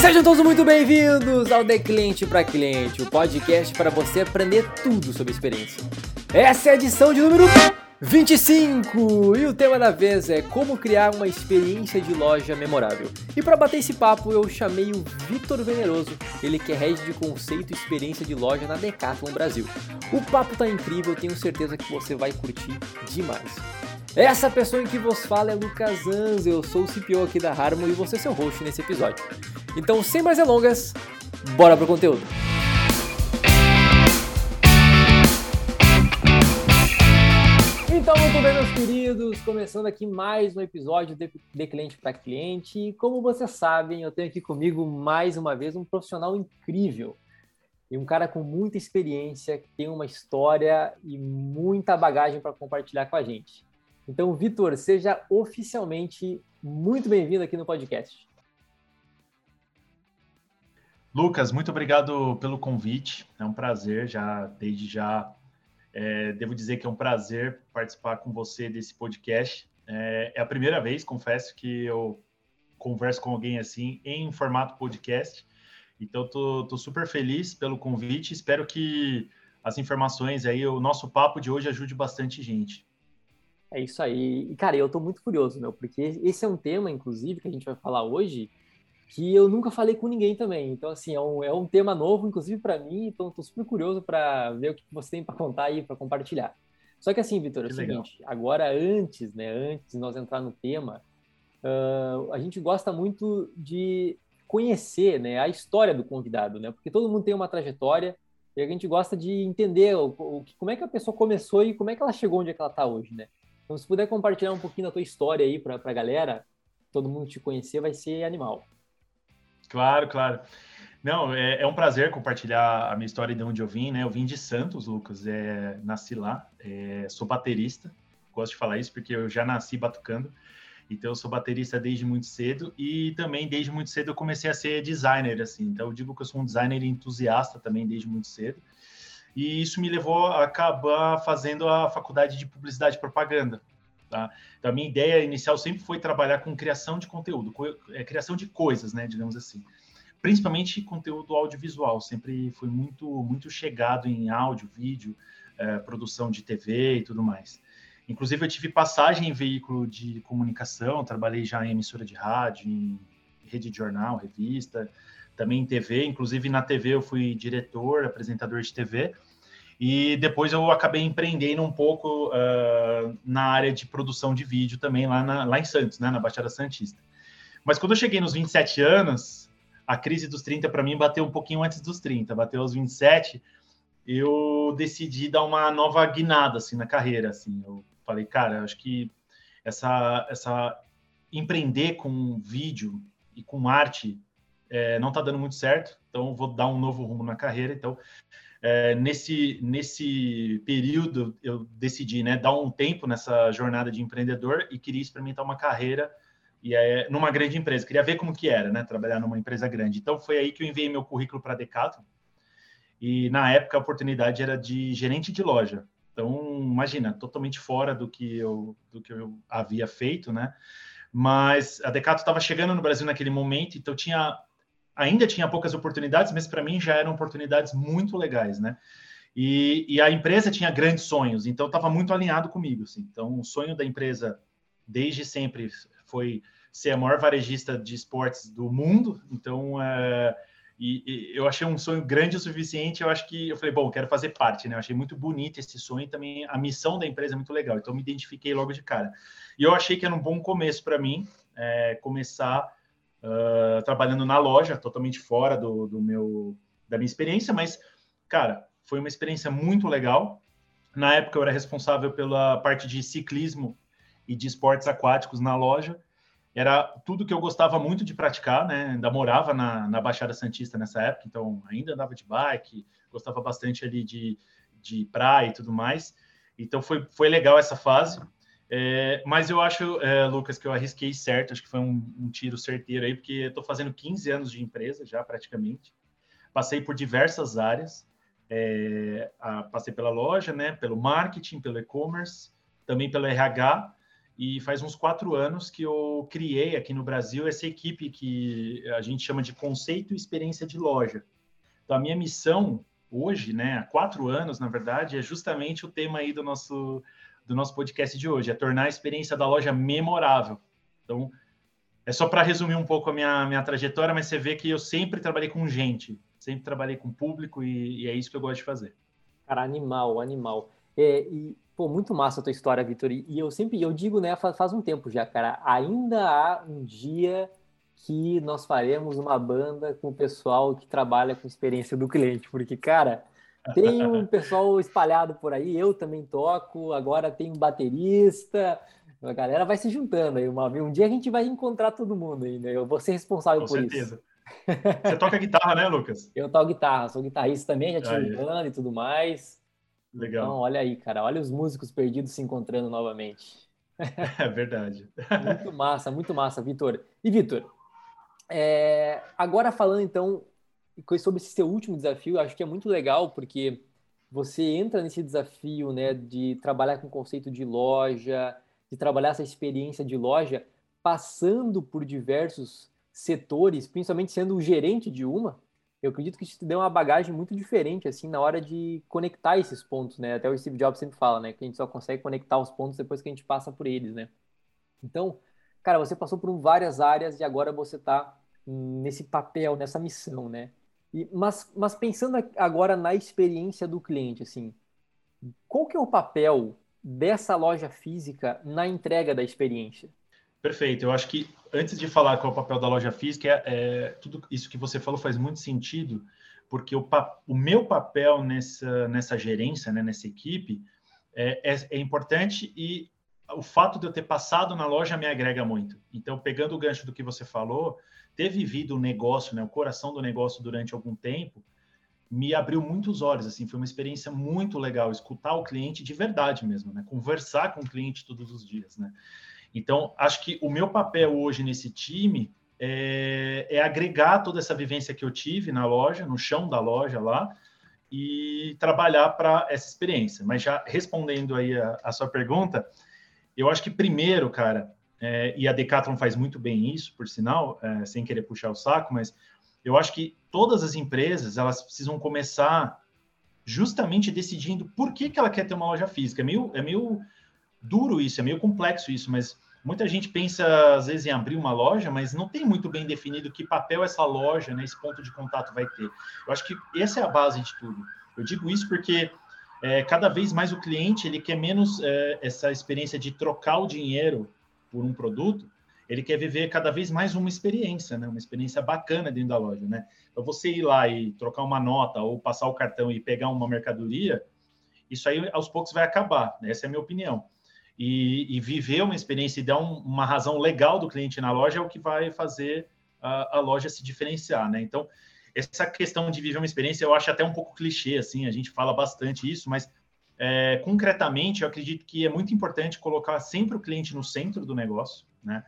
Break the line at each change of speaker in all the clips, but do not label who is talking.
Sejam todos muito bem-vindos ao De Cliente para Cliente, o podcast para você aprender tudo sobre experiência. Essa é a edição de número 25! E o tema da vez é como criar uma experiência de loja memorável. E para bater esse papo, eu chamei o Vitor Veneroso, ele que é head de conceito e experiência de loja na Decathlon Brasil. O papo tá incrível, tenho certeza que você vai curtir demais. Essa pessoa em que vos fala é Lucas Anz, eu sou o CPO aqui da Harmon e você é seu host nesse episódio. Então, sem mais delongas, bora pro conteúdo! Então, muito bem, meus queridos, começando aqui mais um episódio de, de Cliente para Cliente. E como vocês sabem, eu tenho aqui comigo mais uma vez um profissional incrível e um cara com muita experiência, que tem uma história e muita bagagem para compartilhar com a gente. Então, Vitor, seja oficialmente muito bem-vindo aqui no podcast.
Lucas, muito obrigado pelo convite. É um prazer, já desde já é, devo dizer que é um prazer participar com você desse podcast. É, é, a primeira vez, confesso, que eu converso com alguém assim em formato podcast. Então, tô, tô super feliz pelo convite. Espero que as informações aí, o nosso papo de hoje ajude bastante gente.
É isso aí. E, cara, eu tô muito curioso, meu, porque esse é um tema, inclusive, que a gente vai falar hoje, que eu nunca falei com ninguém também. Então, assim, é um, é um tema novo, inclusive para mim, então estou super curioso para ver o que você tem para contar aí, para compartilhar. Só que assim, Vitor, é o seguinte, agora antes, né, antes de nós entrar no tema, uh, a gente gosta muito de conhecer, né, a história do convidado, né, porque todo mundo tem uma trajetória e a gente gosta de entender o, o, como é que a pessoa começou e como é que ela chegou onde é que ela está hoje, né. Então, se puder compartilhar um pouquinho da tua história aí para a galera, todo mundo te conhecer, vai ser animal.
Claro, claro. Não, é, é, um prazer compartilhar a minha história de onde eu vim, né? Eu vim de Santos, Lucas, é, nasci lá, é, sou baterista, gosto de falar isso porque eu já nasci batucando, então eu sou baterista desde muito cedo e também desde muito cedo eu comecei a ser designer, assim, então eu digo que eu sou um designer entusiasta também desde muito cedo, e isso me levou a acabar fazendo a faculdade de publicidade e propaganda, Tá? Então, a minha ideia inicial sempre foi trabalhar com criação de conteúdo, é, criação de coisas, né, digamos assim. Principalmente conteúdo audiovisual, sempre fui muito, muito chegado em áudio, vídeo, é, produção de TV e tudo mais. Inclusive, eu tive passagem em veículo de comunicação, trabalhei já em emissora de rádio, em rede de jornal, revista, também em TV. Inclusive, na TV eu fui diretor, apresentador de TV. E depois eu acabei empreendendo um pouco uh, na área de produção de vídeo também lá, na, lá em Santos, né, na Baixada Santista. Mas quando eu cheguei nos 27 anos, a crise dos 30 para mim bateu um pouquinho antes dos 30, bateu aos 27, eu decidi dar uma nova guinada assim na carreira, assim. Eu falei, cara, acho que essa essa empreender com vídeo e com arte é, não está dando muito certo, então vou dar um novo rumo na carreira. Então é, nesse, nesse período, eu decidi né, dar um tempo nessa jornada de empreendedor e queria experimentar uma carreira e é, numa grande empresa. Queria ver como que era, né, trabalhar numa empresa grande. Então, foi aí que eu enviei meu currículo para a Decathlon. E, na época, a oportunidade era de gerente de loja. Então, imagina, totalmente fora do que eu, do que eu havia feito, né? Mas a Decathlon estava chegando no Brasil naquele momento, então tinha ainda tinha poucas oportunidades, mas para mim já eram oportunidades muito legais, né? E, e a empresa tinha grandes sonhos, então estava muito alinhado comigo. Assim. Então, o sonho da empresa desde sempre foi ser a maior varejista de esportes do mundo. Então, é, e, e, eu achei um sonho grande o suficiente. Eu acho que eu falei, bom, quero fazer parte, né? Eu achei muito bonito esse sonho e também a missão da empresa é muito legal. Então, me identifiquei logo de cara. E eu achei que era um bom começo para mim é, começar uh, trabalhando na loja, totalmente fora do, do meu da minha experiência, mas, cara, foi uma experiência muito legal. Na época eu era responsável pela parte de ciclismo e de esportes aquáticos na loja. Era tudo que eu gostava muito de praticar, né? Ainda morava na, na Baixada Santista nessa época, então ainda andava de bike, gostava bastante ali de, de praia e tudo mais. Então foi, foi legal essa fase. É, mas eu acho, é, Lucas, que eu arrisquei certo, acho que foi um, um tiro certeiro aí, porque estou fazendo 15 anos de empresa já praticamente. Passei por diversas áreas, é, a, passei pela loja, né, pelo marketing, pelo e-commerce, também pelo RH, e faz uns quatro anos que eu criei aqui no Brasil essa equipe que a gente chama de conceito e experiência de loja. Então, a minha missão hoje, né, há quatro anos, na verdade, é justamente o tema aí do nosso, do nosso podcast de hoje, é tornar a experiência da loja memorável. Então, é só para resumir um pouco a minha, minha trajetória, mas você vê que eu sempre trabalhei com gente, sempre trabalhei com público e, e é isso que eu gosto de fazer.
Cara, animal, animal. É, e Pô, muito massa a tua história, Vitor. E eu sempre, eu digo, né, faz, faz um tempo já, cara, ainda há um dia que nós faremos uma banda com o pessoal que trabalha com experiência do cliente, porque, cara, tem um pessoal espalhado por aí, eu também toco, agora tem um baterista, a galera vai se juntando aí uma Um dia a gente vai encontrar todo mundo ainda, eu vou ser responsável com por certeza. isso.
Você toca guitarra, né, Lucas?
Eu toco guitarra, sou guitarrista também, já tive banda e tudo mais.
Legal. Então,
olha aí, cara, olha os músicos perdidos se encontrando novamente.
É verdade.
muito massa, muito massa, Vitor. E Vitor, é, agora falando então sobre esse seu último desafio, acho que é muito legal porque você entra nesse desafio, né, de trabalhar com o conceito de loja, de trabalhar essa experiência de loja, passando por diversos setores, principalmente sendo o gerente de uma, eu acredito que isso te deu uma bagagem muito diferente, assim, na hora de conectar esses pontos, né? Até o Steve Jobs sempre fala, né? Que a gente só consegue conectar os pontos depois que a gente passa por eles, né? Então, cara, você passou por várias áreas e agora você está nesse papel, nessa missão, né? E, mas, mas pensando agora na experiência do cliente, assim, qual que é o papel dessa loja física na entrega da experiência?
Perfeito. Eu acho que antes de falar qual é o papel da loja física, é, é tudo isso que você falou faz muito sentido, porque o, o meu papel nessa, nessa gerência, né, nessa equipe, é, é, é, importante e o fato de eu ter passado na loja me agrega muito. Então, pegando o gancho do que você falou, ter vivido o negócio, né, o coração do negócio durante algum tempo, me abriu muitos olhos, assim, foi uma experiência muito legal, escutar o cliente de verdade mesmo, né, conversar com o cliente todos os dias, né. Então, acho que o meu papel hoje nesse time é, é, agregar toda essa vivência que eu tive na loja, no chão da loja lá, e trabalhar para essa experiência. Mas já respondendo aí a, a, sua pergunta, eu acho que primeiro, cara, é, e a Decathlon faz muito bem isso, por sinal, é, sem querer puxar o saco, mas eu acho que todas as empresas elas precisam começar justamente decidindo por que, que ela quer ter uma loja física. É meio, é meio duro isso, é meio complexo isso, mas Muita gente pensa, às vezes, em abrir uma loja, mas não tem muito bem definido que papel essa loja, né, esse ponto de contato vai ter. Eu acho que essa é a base de tudo. Eu digo isso porque é, cada vez mais o cliente ele quer menos é, essa experiência de trocar o dinheiro por um produto, ele quer viver cada vez mais uma experiência, né? Uma experiência bacana dentro da loja, né? Então você ir lá e trocar uma nota ou passar o cartão e pegar uma mercadoria, isso aí aos poucos vai acabar. Né? Essa é a minha opinião e, e viver uma experiência e dar um, uma razão legal do cliente na loja é o que vai fazer a, a, loja se diferenciar, né? Então, essa questão de viver uma experiência eu acho até um pouco clichê, assim, a gente fala bastante isso, mas é, concretamente eu acredito que é muito importante colocar sempre o cliente no centro do negócio, né?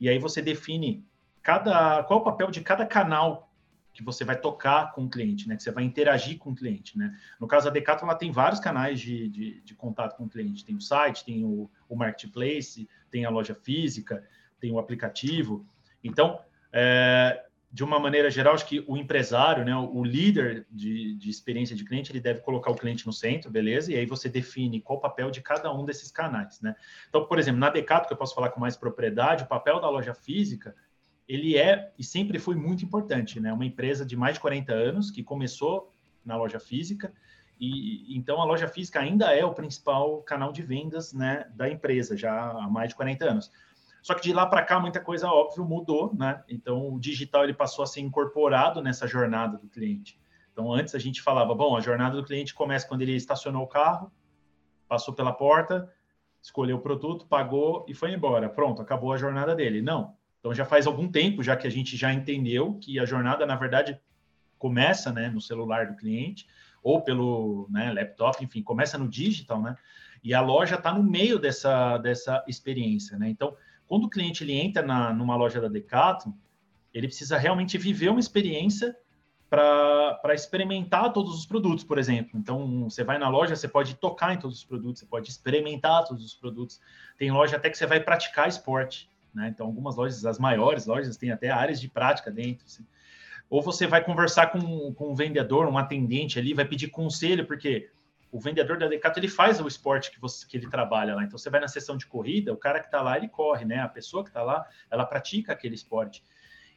E aí você define cada qual é o papel de cada canal que você vai tocar com o cliente, né? Que você vai interagir com o cliente, né? No caso da Decathlon, ela tem vários canais de, de, de contato com o cliente. Tem o site, tem o, o, marketplace, tem a loja física, tem o aplicativo. Então, é, de uma maneira geral, acho que o empresário, né, o líder de, de experiência de cliente, ele deve colocar o cliente no centro, beleza? E aí você define qual o papel de cada um desses canais, né? Então, por exemplo, na Decathlon, que eu posso falar com mais propriedade, o papel da loja física ele é e sempre foi muito importante, né? Uma empresa de mais de 40 anos que começou na loja física e então a loja física ainda é o principal canal de vendas, né, da empresa já há mais de 40 anos. Só que de lá para cá muita coisa óbvio mudou, né? Então o digital ele passou a ser incorporado nessa jornada do cliente. Então antes a gente falava, bom, a jornada do cliente começa quando ele estacionou o carro, passou pela porta, escolheu o produto, pagou e foi embora. Pronto, acabou a jornada dele. Não, então já faz algum tempo já que a gente já entendeu que a jornada, na verdade, começa né, no celular do cliente ou pelo né, laptop, enfim, começa no digital, né? E a loja está no meio dessa, dessa experiência, né? Então, quando o cliente ele entra na, numa loja da Decathlon, ele precisa realmente viver uma experiência para experimentar todos os produtos, por exemplo. Então, você vai na loja, você pode tocar em todos os produtos, você pode experimentar todos os produtos. Tem loja até que você vai praticar esporte, né? Então, algumas lojas, as maiores lojas, têm até áreas de prática dentro. Assim. Ou você vai conversar com, com um vendedor, um atendente ali, vai pedir conselho, porque o vendedor da Decato ele faz o esporte que, você, que ele trabalha lá. Então, você vai na sessão de corrida, o cara que está lá, ele corre, né? A pessoa que está lá, ela pratica aquele esporte.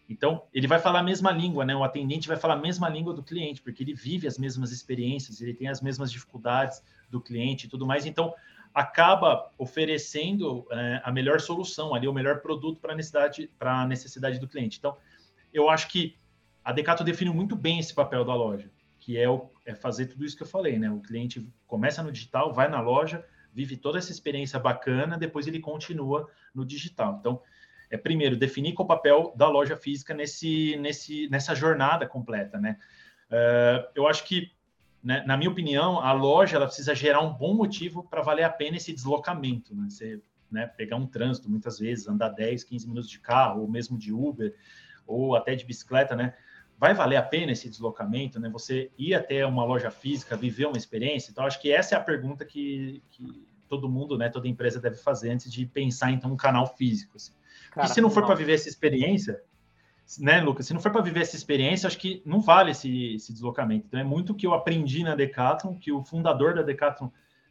Então, ele vai falar a mesma língua, né? O atendente vai falar a mesma língua do cliente, porque ele vive as mesmas experiências, ele tem as mesmas dificuldades do cliente e tudo mais. Então, acaba oferecendo é, a melhor solução ali, o melhor produto para a necessidade, a necessidade do cliente. Então, eu acho que a Decato define muito bem esse papel da loja, que é, o, é fazer tudo isso que eu falei, né? O cliente começa no digital, vai na loja, vive toda essa experiência bacana, depois ele continua no digital. Então, é primeiro definir qual o papel da loja física nesse, nesse, nessa jornada completa, né? Uh, eu acho que, né, na minha opinião, a loja ela precisa gerar um bom motivo para valer a pena esse deslocamento, né? Você né, pegar um trânsito muitas vezes, andar 10, 15 minutos de carro, ou mesmo de Uber, ou até de bicicleta, né? Vai valer a pena esse deslocamento, né? Você ir até uma loja física, viver uma experiência? Então, acho que essa é a pergunta que, que todo mundo, né, toda empresa deve fazer antes de pensar, então, um canal físico. Assim. Cara, e se não for para viver essa experiência, né, Lucas? Se não for para viver essa experiência, acho que não vale esse, esse deslocamento. Então, é muito o que eu aprendi na Decathlon, que o fundador da Decathlon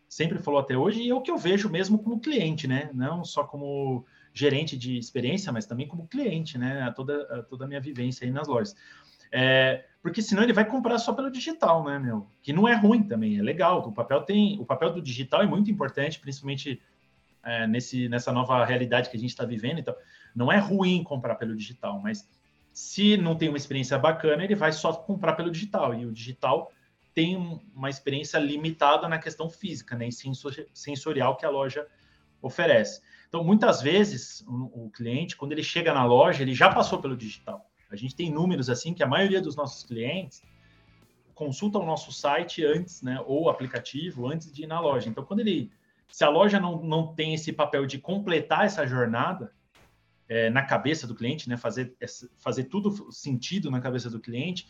sempre falou até hoje, e é o que eu vejo mesmo como cliente, né? Não só como gerente de experiência, mas também como cliente, né? A toda, a toda a minha vivência aí nas lojas. É, porque senão ele vai comprar só pelo digital, né, meu? Que não é ruim também, é legal. O papel tem, o papel do digital é muito importante, principalmente é, nesse, nessa nova realidade que a gente está vivendo. Então, não é ruim comprar pelo digital, mas se não tem uma experiência bacana, ele vai só comprar pelo digital. E o digital tem uma experiência limitada na questão física, né, e sensorial que a loja oferece. Então, muitas vezes, o, o cliente, quando ele chega na loja, ele já passou pelo digital. A gente tem números assim que a maioria dos nossos clientes consulta o nosso site antes, né, ou aplicativo antes de ir na loja. Então, quando ele se a loja não, não tem esse papel de completar essa jornada é, na cabeça do cliente, né, fazer, fazer tudo sentido na cabeça do cliente,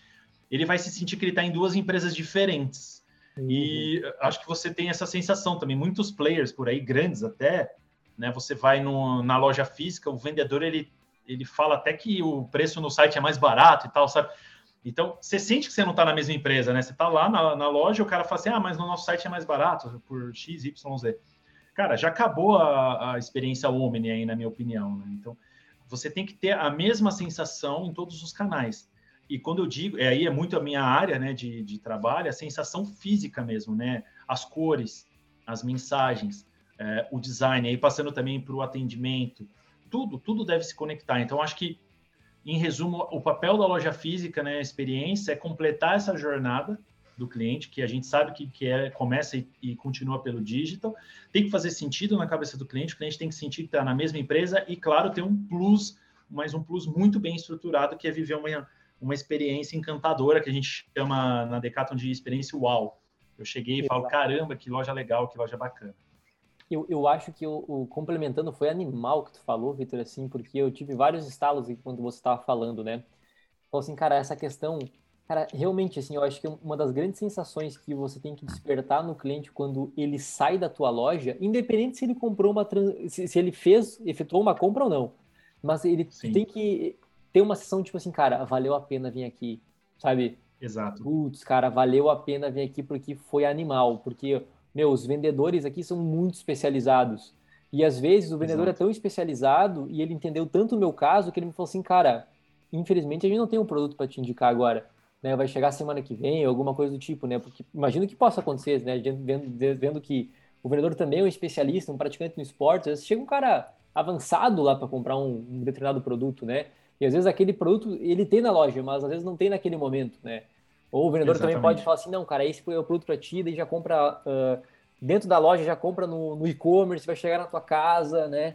ele vai se sentir que ele está em duas empresas diferentes. Uhum. E acho que você tem essa sensação também. Muitos players por aí, grandes até, né, você vai no, na loja física, o vendedor ele, ele fala até que o preço no site é mais barato e tal, sabe? Então, você sente que você não está na mesma empresa, né? Você está lá na, na, loja, o cara fala assim, ah, mas no nosso site é mais barato, por X, Y, Z. Cara, já acabou a, a experiência Omni aí, na minha opinião, né? Então, você tem que ter a mesma sensação em todos os canais. E quando eu digo, é, aí é muito a minha área né, de, de trabalho, a sensação física mesmo, né? As cores, as mensagens, é, o design, aí passando também para o atendimento, tudo, tudo deve se conectar. Então, acho que em resumo, o papel da loja física, né, a experiência, é completar essa jornada do cliente, que a gente sabe que, que é, começa e, e, continua pelo digital. Tem que fazer sentido na cabeça do cliente, o cliente tem que sentir que está na mesma empresa e, claro, ter um plus, mas um plus muito bem estruturado, que é viver uma, uma experiência encantadora, que a gente chama na Decathlon de experiência uau. Eu cheguei e falo, caramba, que loja legal, que loja bacana
eu, eu acho que o, o, complementando foi animal que tu falou, Vitor, assim, porque eu tive vários estalos quando você estava falando, né? Falou assim, cara, essa questão, cara, realmente, assim, eu acho que uma das grandes sensações que você tem que despertar no cliente quando ele sai da tua loja, independente se ele comprou uma, se, se ele fez, efetuou uma compra ou não, mas ele Sim. tem que ter uma sessão tipo assim, cara, valeu a pena vir aqui, sabe?
Exato.
Putz, cara, valeu a pena vir aqui porque foi animal, porque meu, os vendedores aqui são muito especializados. E às vezes o vendedor Exato. é tão especializado e ele entendeu tanto o meu caso que ele me falou assim, cara, infelizmente a gente não tem um produto para te indicar agora. Né? Vai chegar semana que vem, alguma coisa do tipo, né? Porque imagino que possa acontecer, né? Vendo, vendo que o vendedor também é um especialista, um praticante no esporte. Às vezes chega um cara avançado lá para comprar um, um, determinado produto, né? E às vezes aquele produto ele tem na loja, mas às vezes não tem naquele momento, né? Ou o vendedor Exatamente. também pode falar assim, não, cara, esse foi o produto para ti, daí já compra uh, dentro da loja, já compra no, no e-commerce, vai chegar na tua casa, né?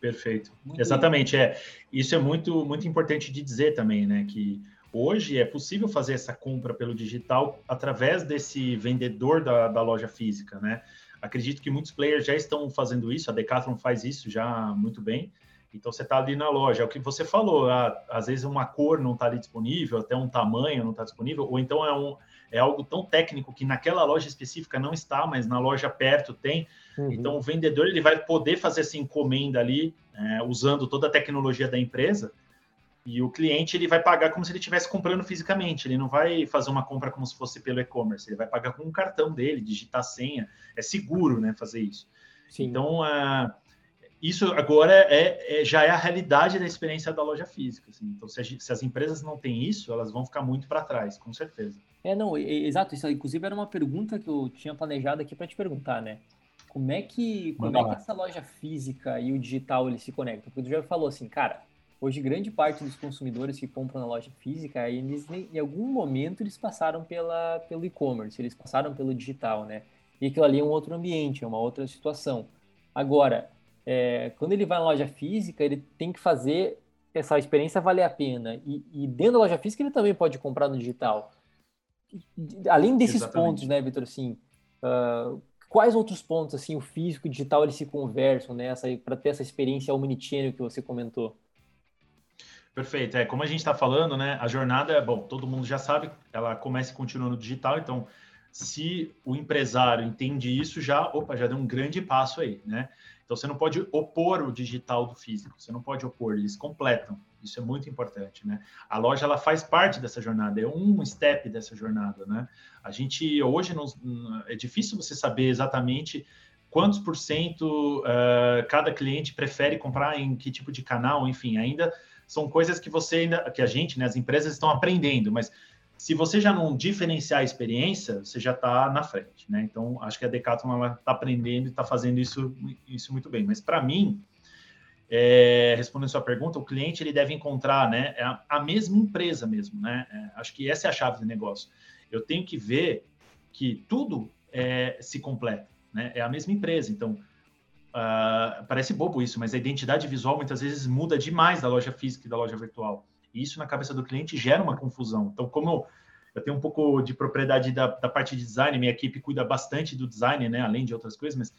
Perfeito. Muito Exatamente, é. Isso é muito, muito importante de dizer também, né? Que hoje é possível fazer essa compra pelo digital através desse vendedor da, da loja física, né? Acredito que muitos players já estão fazendo isso, a Decathlon faz isso já muito bem, Então você está ali na loja, é o que você falou, ah, às vezes uma cor não está ali disponível, até um tamanho não está disponível, ou então é, um, é algo tão técnico que naquela loja específica não está, mas na loja perto tem. Uhum. Então o vendedor ele vai poder fazer essa encomenda ali, é, usando toda a tecnologia da empresa, e o cliente ele vai pagar como se ele estivesse comprando fisicamente. Ele não vai fazer uma compra como se fosse pelo e-commerce. Ele vai pagar com um cartão dele, digitar senha. É seguro, né, fazer isso. Sim. Então, uh, isso agora é, é, já é a realidade da experiência da loja física. Assim. Então, se, a, se, as empresas não têm isso, elas vão ficar muito para trás, com certeza.
É, não, exato. Isso, inclusive, era uma pergunta que eu tinha planejado aqui para te perguntar, né? Como é que, como é que essa loja física e o digital eles se conectam? Porque tu já falou assim, cara, hoje grande parte dos consumidores que compram na loja física, eles em algum momento eles passaram pela, pelo e-commerce, eles passaram pelo digital, né? E aquilo ali é um outro ambiente, é uma outra situação. Agora, é, quando ele vai na loja física, ele tem que fazer essa experiência valer a pena. E, e dentro da loja física ele também pode comprar no digital. Além desses Exatamente. pontos, né, Vitor, assim, uh, quais outros pontos, assim, o físico e o digital, eles se conversam, né, para ter essa experiência omnichannel que você comentou?
Perfeito. É, como a gente está falando, né, a jornada, bom, todo mundo já sabe, ela começa e continua no digital, então, se o empresário entende isso, já, opa, já deu um grande passo aí, né? Então você não pode opor o digital do físico, você não pode opor, eles completam. Isso é muito importante, né? A loja ela faz parte dessa jornada, é um step dessa jornada, né? A gente hoje não, é difícil você saber exatamente quantos por cento uh, cada cliente prefere comprar em que tipo de canal, enfim, ainda são coisas que você ainda, que a gente, né, as empresas estão aprendendo, mas se você já não diferenciar a experiência, você já está na frente, né? Então, acho que a Decathlon está aprendendo e está fazendo isso, isso muito bem. Mas para mim, é, respondendo sua pergunta, o cliente ele deve encontrar, né, é a, a mesma empresa mesmo, né? É, acho que essa é a chave do negócio. Eu tenho que ver que tudo é, se completa, né? É a mesma empresa. Então, uh, parece bobo isso, mas a identidade visual muitas vezes muda demais da loja física e da loja virtual. Isso na cabeça do cliente gera uma confusão. Então, como eu tenho um pouco de propriedade da, da, parte de design, minha equipe cuida bastante do design, né, além de outras coisas, mas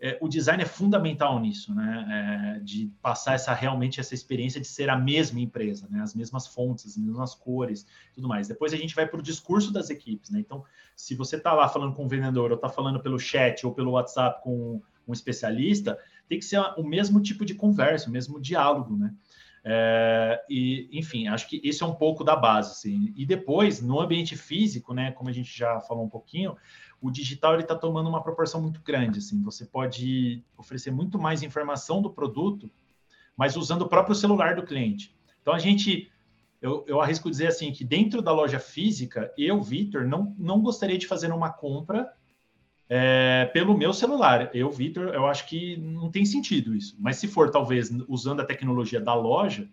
é, o design é fundamental nisso, né, é, de passar essa realmente essa experiência de ser a mesma empresa, né, as mesmas fontes, as mesmas cores, tudo mais. Depois a gente vai para o discurso das equipes, né. Então, se você está lá falando com o vendedor, ou está falando pelo chat ou pelo WhatsApp com um especialista, tem que ser o mesmo tipo de conversa, o mesmo diálogo, né. É, e, enfim, acho que esse é um pouco da base. Assim. E depois, no ambiente físico, né, como a gente já falou um pouquinho, o digital está tomando uma proporção muito grande. Assim. Você pode oferecer muito mais informação do produto, mas usando o próprio celular do cliente. Então, a gente, eu, eu arrisco dizer assim, que dentro da loja física, eu, Vitor, não, não gostaria de fazer uma compra é, pelo meu celular. Eu, Vitor, eu acho que não tem sentido isso. Mas se for, talvez, usando a tecnologia da loja,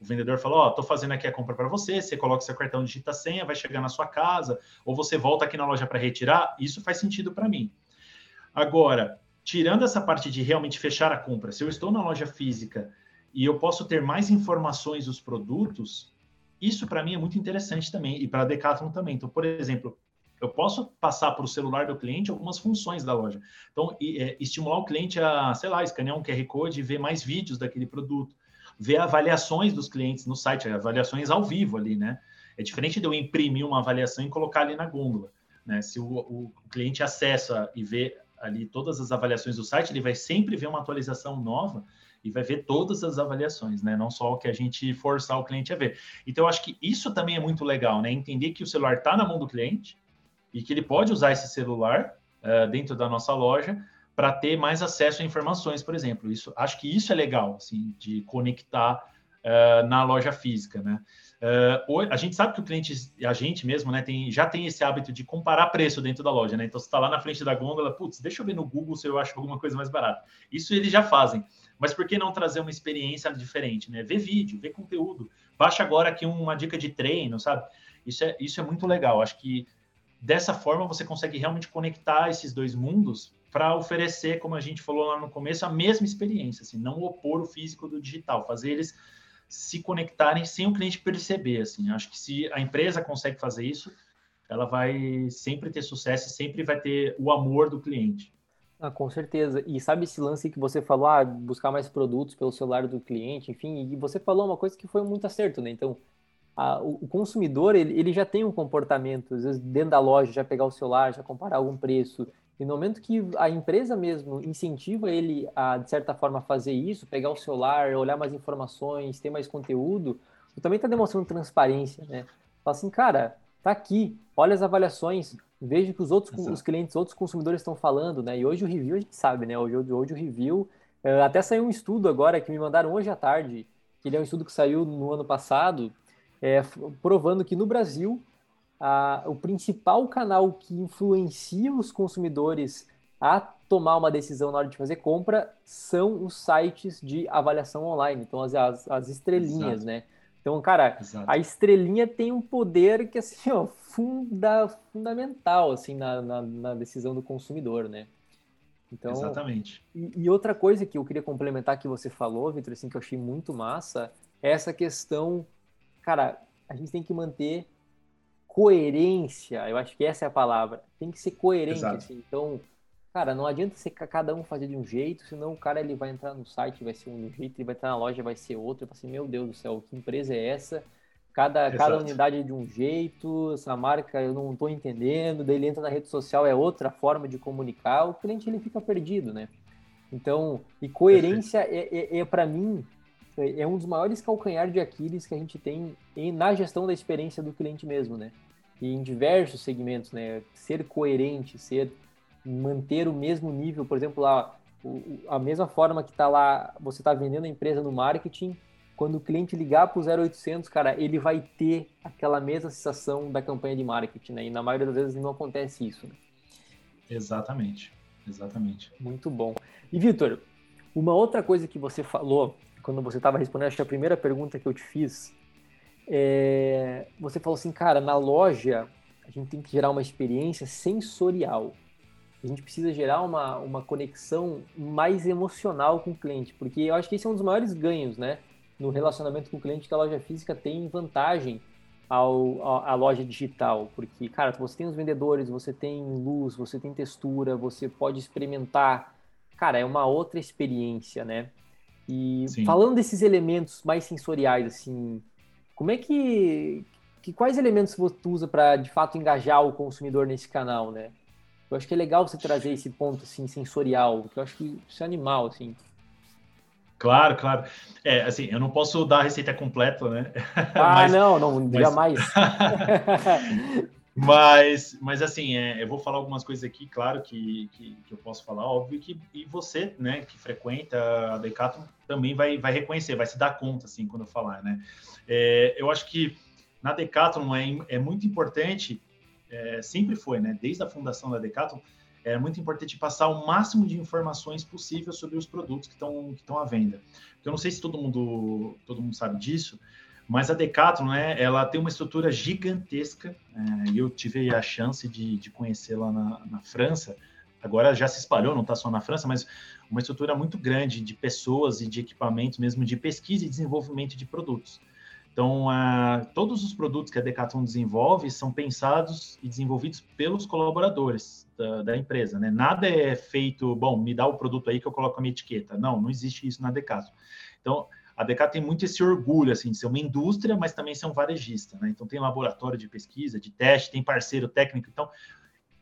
o vendedor falou: Ó, oh, tô fazendo aqui a compra para você, você coloca seu cartão, digita senha, vai chegar na sua casa, ou você volta aqui na loja para retirar. Isso faz sentido para mim. Agora, tirando essa parte de realmente fechar a compra, se eu estou na loja física e eu posso ter mais informações dos produtos, isso para mim é muito interessante também, e para a Decathlon também. Então, por exemplo, eu posso passar para o celular do cliente algumas funções da loja. Então, e, é, estimular o cliente a, sei lá, escanear um QR Code e ver mais vídeos daquele produto, ver avaliações dos clientes no site, avaliações ao vivo ali, né? É diferente de eu imprimir uma avaliação e colocar ali na gôndola. Né? Se o, o cliente acessa e vê ali todas as avaliações do site, ele vai sempre ver uma atualização nova e vai ver todas as avaliações, né? Não só o que a gente forçar o cliente a ver. Então, eu acho que isso também é muito legal, né? Entender que o celular está na mão do cliente, e que ele pode usar esse celular uh, dentro da nossa loja para ter mais acesso a informações, por exemplo. Isso, acho que isso é legal, assim, de conectar uh, na loja física, né? Uh, a gente sabe que o cliente, a gente mesmo, né, tem, já tem esse hábito de comparar preço dentro da loja, né? Então, você está lá na frente da gôndola, putz, deixa eu ver no Google se eu acho alguma coisa mais barata. Isso eles já fazem. Mas por que não trazer uma experiência diferente, né? Ver vídeo, ver conteúdo. Baixa agora aqui uma dica de treino, sabe? Isso é, isso é muito legal. Acho que Dessa forma, você consegue realmente conectar esses dois mundos para oferecer, como a gente falou lá no começo, a mesma experiência, assim, não opor o físico do digital, fazer eles se conectarem sem o cliente perceber. Assim, acho que se a empresa consegue fazer isso, ela vai sempre ter sucesso, sempre vai ter o amor do cliente.
Ah, com certeza. E sabe esse lance que você falou, ah, buscar mais produtos pelo celular do cliente, enfim, e você falou uma coisa que foi muito acerto, né? Então, a, o, consumidor, ele, ele já tem um comportamento, às vezes dentro da loja, já pegar o celular, já comparar algum preço. E no momento que a empresa mesmo incentiva ele a, de certa forma, fazer isso, pegar o celular, olhar mais informações, ter mais conteúdo, também está demonstrando transparência, né? Fala assim, cara, tá aqui, olha as avaliações, veja que os outros Exato. os clientes, outros consumidores estão falando, né? E hoje o review a gente sabe, né? Hoje, hoje o review eh, até saiu um estudo agora que me mandaram hoje à tarde, que ele é um estudo que saiu no ano passado, é, provando que no Brasil a, o principal canal que influencia os consumidores a tomar uma decisão na hora de fazer compra são os sites de avaliação online, então as, as, as estrelinhas, Exato. né? Então, cara, Exato. a estrelinha tem um poder que, assim, ó, funda, fundamental, assim, na, na, na decisão do consumidor, né?
Então, Exatamente.
E, e, outra coisa que eu queria complementar que você falou, Vitor, assim, que eu achei muito massa, é essa questão, cara, a gente tem que manter coerência, eu acho que essa é a palavra, tem que ser coerente, assim, então Cara, não adianta ser cada um fazer de um jeito, senão o cara ele vai entrar no site, vai ser um jeito, ele vai entrar na loja, vai ser outro. Eu assim, meu Deus do céu, que empresa é essa? Cada, cada unidade é de um jeito, essa marca eu não estou entendendo, daí ele entra na rede social, é outra forma de comunicar, o cliente ele fica perdido, né? Então, e coerência é, é, é para mim, é, é um dos maiores calcanhar de Aquiles que a gente tem em, na gestão da experiência do cliente mesmo, né? E em diversos segmentos, né? Ser coerente, ser manter o mesmo nível, por exemplo, lá, a mesma forma que está lá, você está vendendo a empresa no marketing, quando o cliente ligar para o 0800, cara, ele vai ter aquela mesma sensação da campanha de marketing, né? E na maioria das vezes não acontece isso. Né?
Exatamente, exatamente.
Muito bom. E Vitor, uma outra coisa que você falou quando você estava respondendo, acho que a primeira pergunta que eu te fiz, é... você falou assim, cara, na loja a gente tem que gerar uma experiência sensorial a gente precisa gerar uma, uma conexão mais emocional com o cliente, porque eu acho que esse é um dos maiores ganhos, né? No relacionamento com o cliente que a loja física tem vantagem ao, à loja digital, porque, cara, você tem os vendedores, você tem luz, você tem textura, você pode experimentar, cara, é uma outra experiência, né? E Sim. falando desses elementos mais sensoriais, assim, como é que, que quais elementos você usa para de fato engajar o consumidor nesse canal, né? Eu acho que é legal você trazer esse ponto assim sensorial, que eu acho que isso é animal assim.
Claro, claro. É, assim, eu não posso dar a receita completa, né?
Ah, mas, não, não, mas... jamais.
mas, mas assim, é, eu vou falar algumas coisas aqui, claro que, que, que, eu posso falar, óbvio que e você, né, que frequenta a Decathlon, também vai, vai reconhecer, vai se dar conta, assim, quando eu falar, né? É, eu acho que na Decathlon é, é muito importante é, sempre foi, né? Desde a fundação da Decathlon, é muito importante passar o máximo de informações possível sobre os produtos que estão que estão à venda. Porque eu não sei se todo mundo todo mundo sabe disso, mas a Decathlon, né? Ela tem uma estrutura gigantesca. É, eu tive a chance de, de conhecê-la na, na França. Agora já se espalhou, não está só na França, mas uma estrutura muito grande de pessoas e de equipamentos, mesmo de pesquisa e desenvolvimento de produtos. Então, todos os produtos que a Decathlon desenvolve são pensados e desenvolvidos pelos colaboradores da, da, empresa, né? Nada é feito, bom, me dá o produto aí que eu coloco a minha etiqueta. Não, não existe isso na Decathlon. Então, a Decathlon tem muito esse orgulho, assim, de ser uma indústria, mas também ser um varejista, né? Então, tem laboratório de pesquisa, de teste, tem parceiro técnico. Então,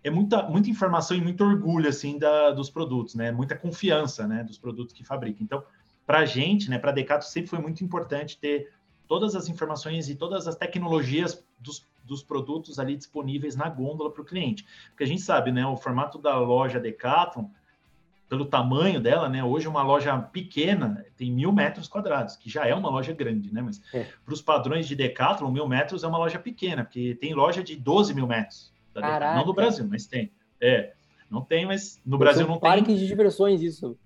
é muita, muita informação e muito orgulho, assim, da, dos produtos, né? Muita confiança, né? Dos produtos que fabrica. Então, para a gente, né? Para a Decathlon sempre foi muito importante ter todas as informações e todas as tecnologias dos, dos produtos ali disponíveis na gôndola para o cliente. Porque a gente sabe, né, o formato da loja Decathlon, pelo tamanho dela, né, hoje uma loja pequena tem mil metros quadrados, que já é uma loja grande, né, mas é. para os padrões de Decathlon, mil metros é uma loja pequena, porque tem loja de 12 mil metros. Não no Brasil, mas tem. É, não tem, mas no Brasil não
tem. Parque de diversões isso.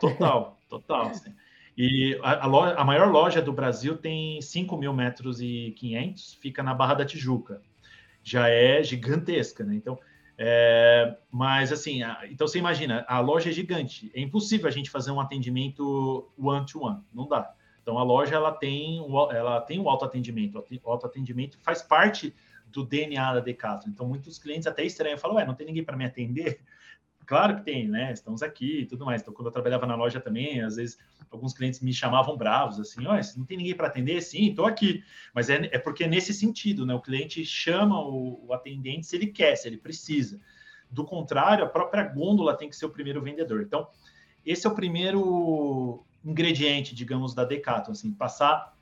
Total, total. Assim. E a, a, loja, a, maior loja do Brasil tem 5 mil metros e 500, fica na Barra da Tijuca. Já é gigantesca, né? Então, é, mas assim, a, então você imagina, a loja é gigante, é impossível a gente fazer um atendimento one-to-one, -one, não dá. Então a loja ela tem um, ela tem um autoatendimento, o autoatendimento faz parte do DNA da Decathlon. Então muitos clientes até estranham, falam, ué, não tem ninguém para me atender? Claro que tem, né? Estamos aqui e tudo mais. Então, quando eu trabalhava na loja também, às vezes alguns clientes me chamavam bravos, assim, olha, não tem ninguém para atender? Sim, estou aqui. Mas é, é porque é nesse sentido, né? O cliente chama o, o atendente se ele quer, se ele precisa. Do contrário, a própria gôndola tem que ser o primeiro vendedor. Então, esse é o primeiro ingrediente, digamos, da Decathlon, assim, passar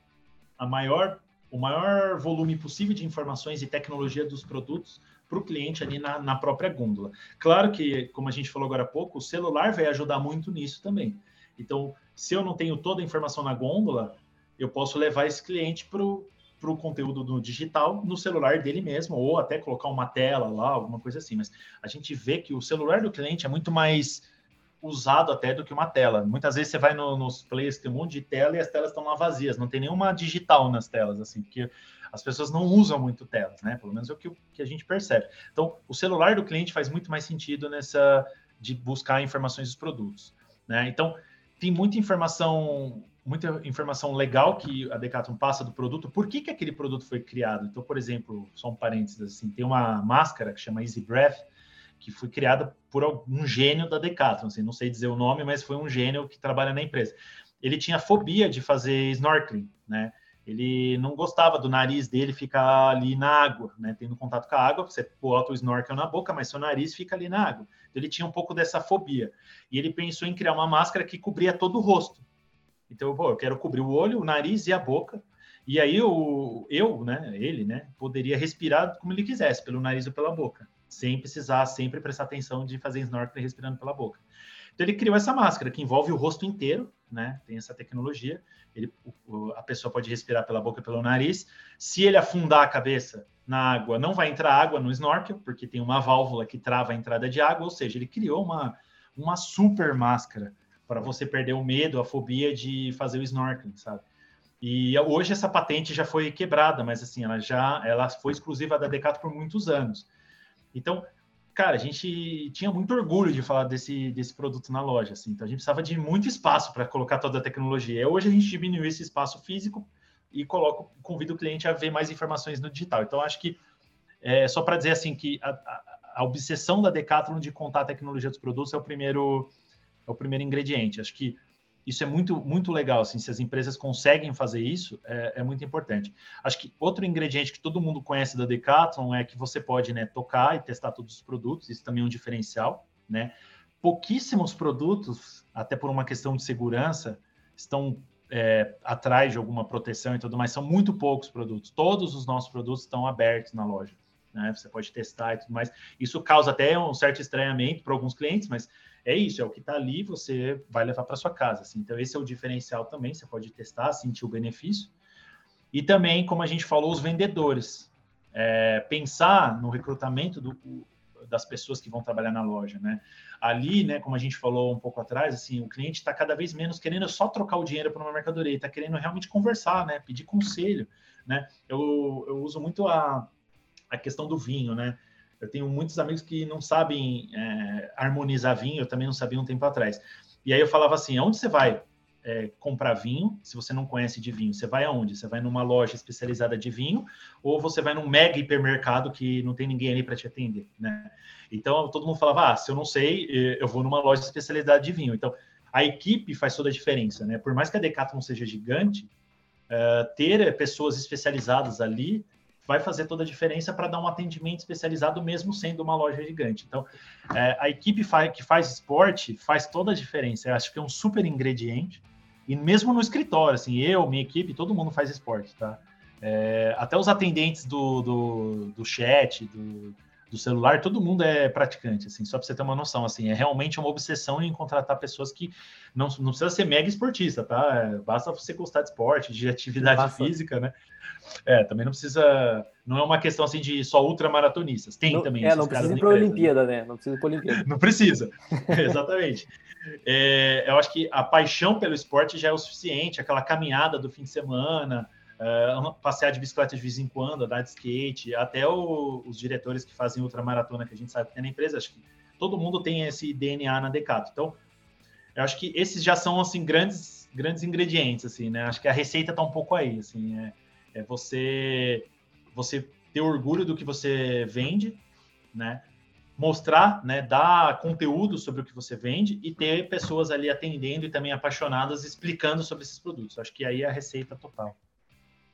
a maior, o maior volume possível de informações e tecnologia dos produtos para o cliente ali na, na própria gôndola. Claro que, como a gente falou agora há pouco, o celular vai ajudar muito nisso também. Então, se eu não tenho toda a informação na gôndola, eu posso levar esse cliente para o conteúdo do digital no celular dele mesmo, ou até colocar uma tela lá, alguma coisa assim. Mas a gente vê que o celular do cliente é muito mais usado até do que uma tela. Muitas vezes você vai no, nos players, tem um monte de tela e as telas estão lá vazias, não tem nenhuma digital nas telas, assim, porque as pessoas não usam muito telas, né? Pelo menos é o que, que a gente percebe. Então, o celular do cliente faz muito mais sentido nessa de buscar informações dos produtos, né? Então, tem muita informação, muita informação legal que a Decathlon passa do produto. Por que, que aquele produto foi criado? Então, por exemplo, só um parênteses assim, tem uma máscara que chama Easy Breath, que foi criada por um gênio da Decathlon, assim, não sei dizer o nome, mas foi um gênio que trabalha na empresa. Ele tinha fobia de fazer snorkeling, né? Ele não gostava do nariz dele ficar ali na água, né? Tendo contato com a água, você bota o snorkel na boca, mas seu nariz fica ali na água. Então, ele tinha um pouco dessa fobia. E ele pensou em criar uma máscara que cobria todo o rosto. Então, pô, eu quero cobrir o olho, o nariz e a boca. E aí eu, eu, né, ele, né, poderia respirar como ele quisesse, pelo nariz ou pela boca sem precisar sempre prestar atenção de fazer snorkel respirando pela boca. Então ele criou essa máscara que envolve o rosto inteiro, né? Tem essa tecnologia. Ele, o, a pessoa pode respirar pela boca e pelo nariz. Se ele afundar a cabeça na água, não vai entrar água no snorkel, porque tem uma válvula que trava a entrada de água. Ou seja, ele criou uma, uma super máscara para você perder o medo, a fobia de fazer o snorkeling, sabe? E hoje essa patente já foi quebrada, mas assim, ela já ela foi exclusiva da Decathlon por muitos anos. Então, cara, a gente tinha muito orgulho de falar desse, desse produto na loja, assim. Então, a gente precisava de muito espaço para colocar toda a tecnologia. Hoje a gente diminuiu esse espaço físico e coloco, convido o cliente a ver mais informações no digital. Então, acho que é, só para dizer assim que a, a, a, obsessão da Decathlon de contar a tecnologia dos produtos é o primeiro é o primeiro ingrediente. Acho que isso é muito, muito legal, assim, se as empresas conseguem fazer isso, é, é, muito importante. Acho que outro ingrediente que todo mundo conhece da Decathlon é que você pode, né, tocar e testar todos os produtos, isso também é um diferencial, né? Pouquíssimos produtos, até por uma questão de segurança, estão é, atrás de alguma proteção e tudo mais, são muito poucos produtos. Todos os nossos produtos estão abertos na loja, né? Você pode testar e tudo mais. Isso causa até um certo estranhamento para alguns clientes, mas é isso, é o que está ali, você vai levar para sua casa. Assim. Então, esse é o diferencial também, você pode testar, sentir o benefício. E também, como a gente falou, os vendedores. É, pensar no recrutamento do, das pessoas que vão trabalhar na loja, né? Ali, né, como a gente falou um pouco atrás, assim, o cliente está cada vez menos querendo só trocar o dinheiro por uma mercadoria, está querendo realmente conversar, né? Pedir conselho, né? Eu, eu uso muito a, a questão do vinho, né? Eu tenho muitos amigos que não sabem é, harmonizar vinho, eu também não sabia um tempo atrás. E aí eu falava assim: aonde você vai é, comprar vinho, se você não conhece de vinho? Você vai aonde? Você vai numa loja especializada de vinho ou você vai num mega hipermercado que não tem ninguém ali para te atender, né? Então todo mundo falava: ah, se eu não sei, eu vou numa loja especializada de vinho. Então a equipe faz toda a diferença, né? Por mais que a Decathlon seja gigante, uh, ter pessoas especializadas ali vai fazer toda a diferença para dar um atendimento especializado, mesmo sendo uma loja gigante. Então, é, a equipe que faz esporte faz toda a diferença. Eu acho que é um super ingrediente. E mesmo no escritório, assim, eu, minha equipe, todo mundo faz esporte, tá? É, até os atendentes do, do, do chat, do, do celular, todo mundo é praticante, assim, só para você ter uma noção, assim, é realmente uma obsessão em contratar pessoas que não, não precisa ser mega esportista, tá? É, basta você gostar de esporte, de atividade física, né? É, também não precisa, não é uma questão assim de só ultramaratonistas, tem
não,
também.
É, não precisa ir para a Olimpíada, né? Não precisa para Olimpíada.
não precisa, exatamente. É, eu acho que a paixão pelo esporte já é o suficiente, aquela caminhada do fim de semana, uh, passear de bicicleta de vez em quando, andar de skate, até o, os diretores que fazem ultramaratona, que a gente sabe que tem na empresa, acho que todo mundo tem esse DNA na Decato. Então, eu acho que esses já são, assim, grandes, grandes ingredientes, assim, né? Acho que a receita está um pouco aí, assim, é, é você, você ter orgulho do que você vende, né? mostrar, né, dar conteúdo sobre o que você vende e ter pessoas ali atendendo e também apaixonadas explicando sobre esses produtos. Acho que aí é a receita total.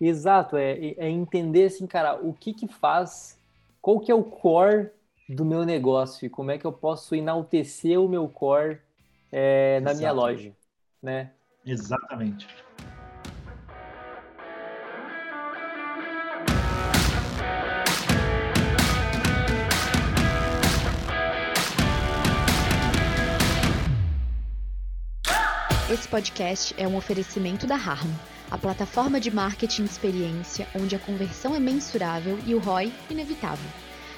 Exato, é, é entender assim, cara, o que que faz, qual que é o core do meu negócio e como é que eu posso enaltecer o meu core é, na minha loja, né?
Exatamente.
Esse podcast é um oferecimento da Harmo, a plataforma de marketing de experiência onde a conversão é mensurável e o ROI inevitável.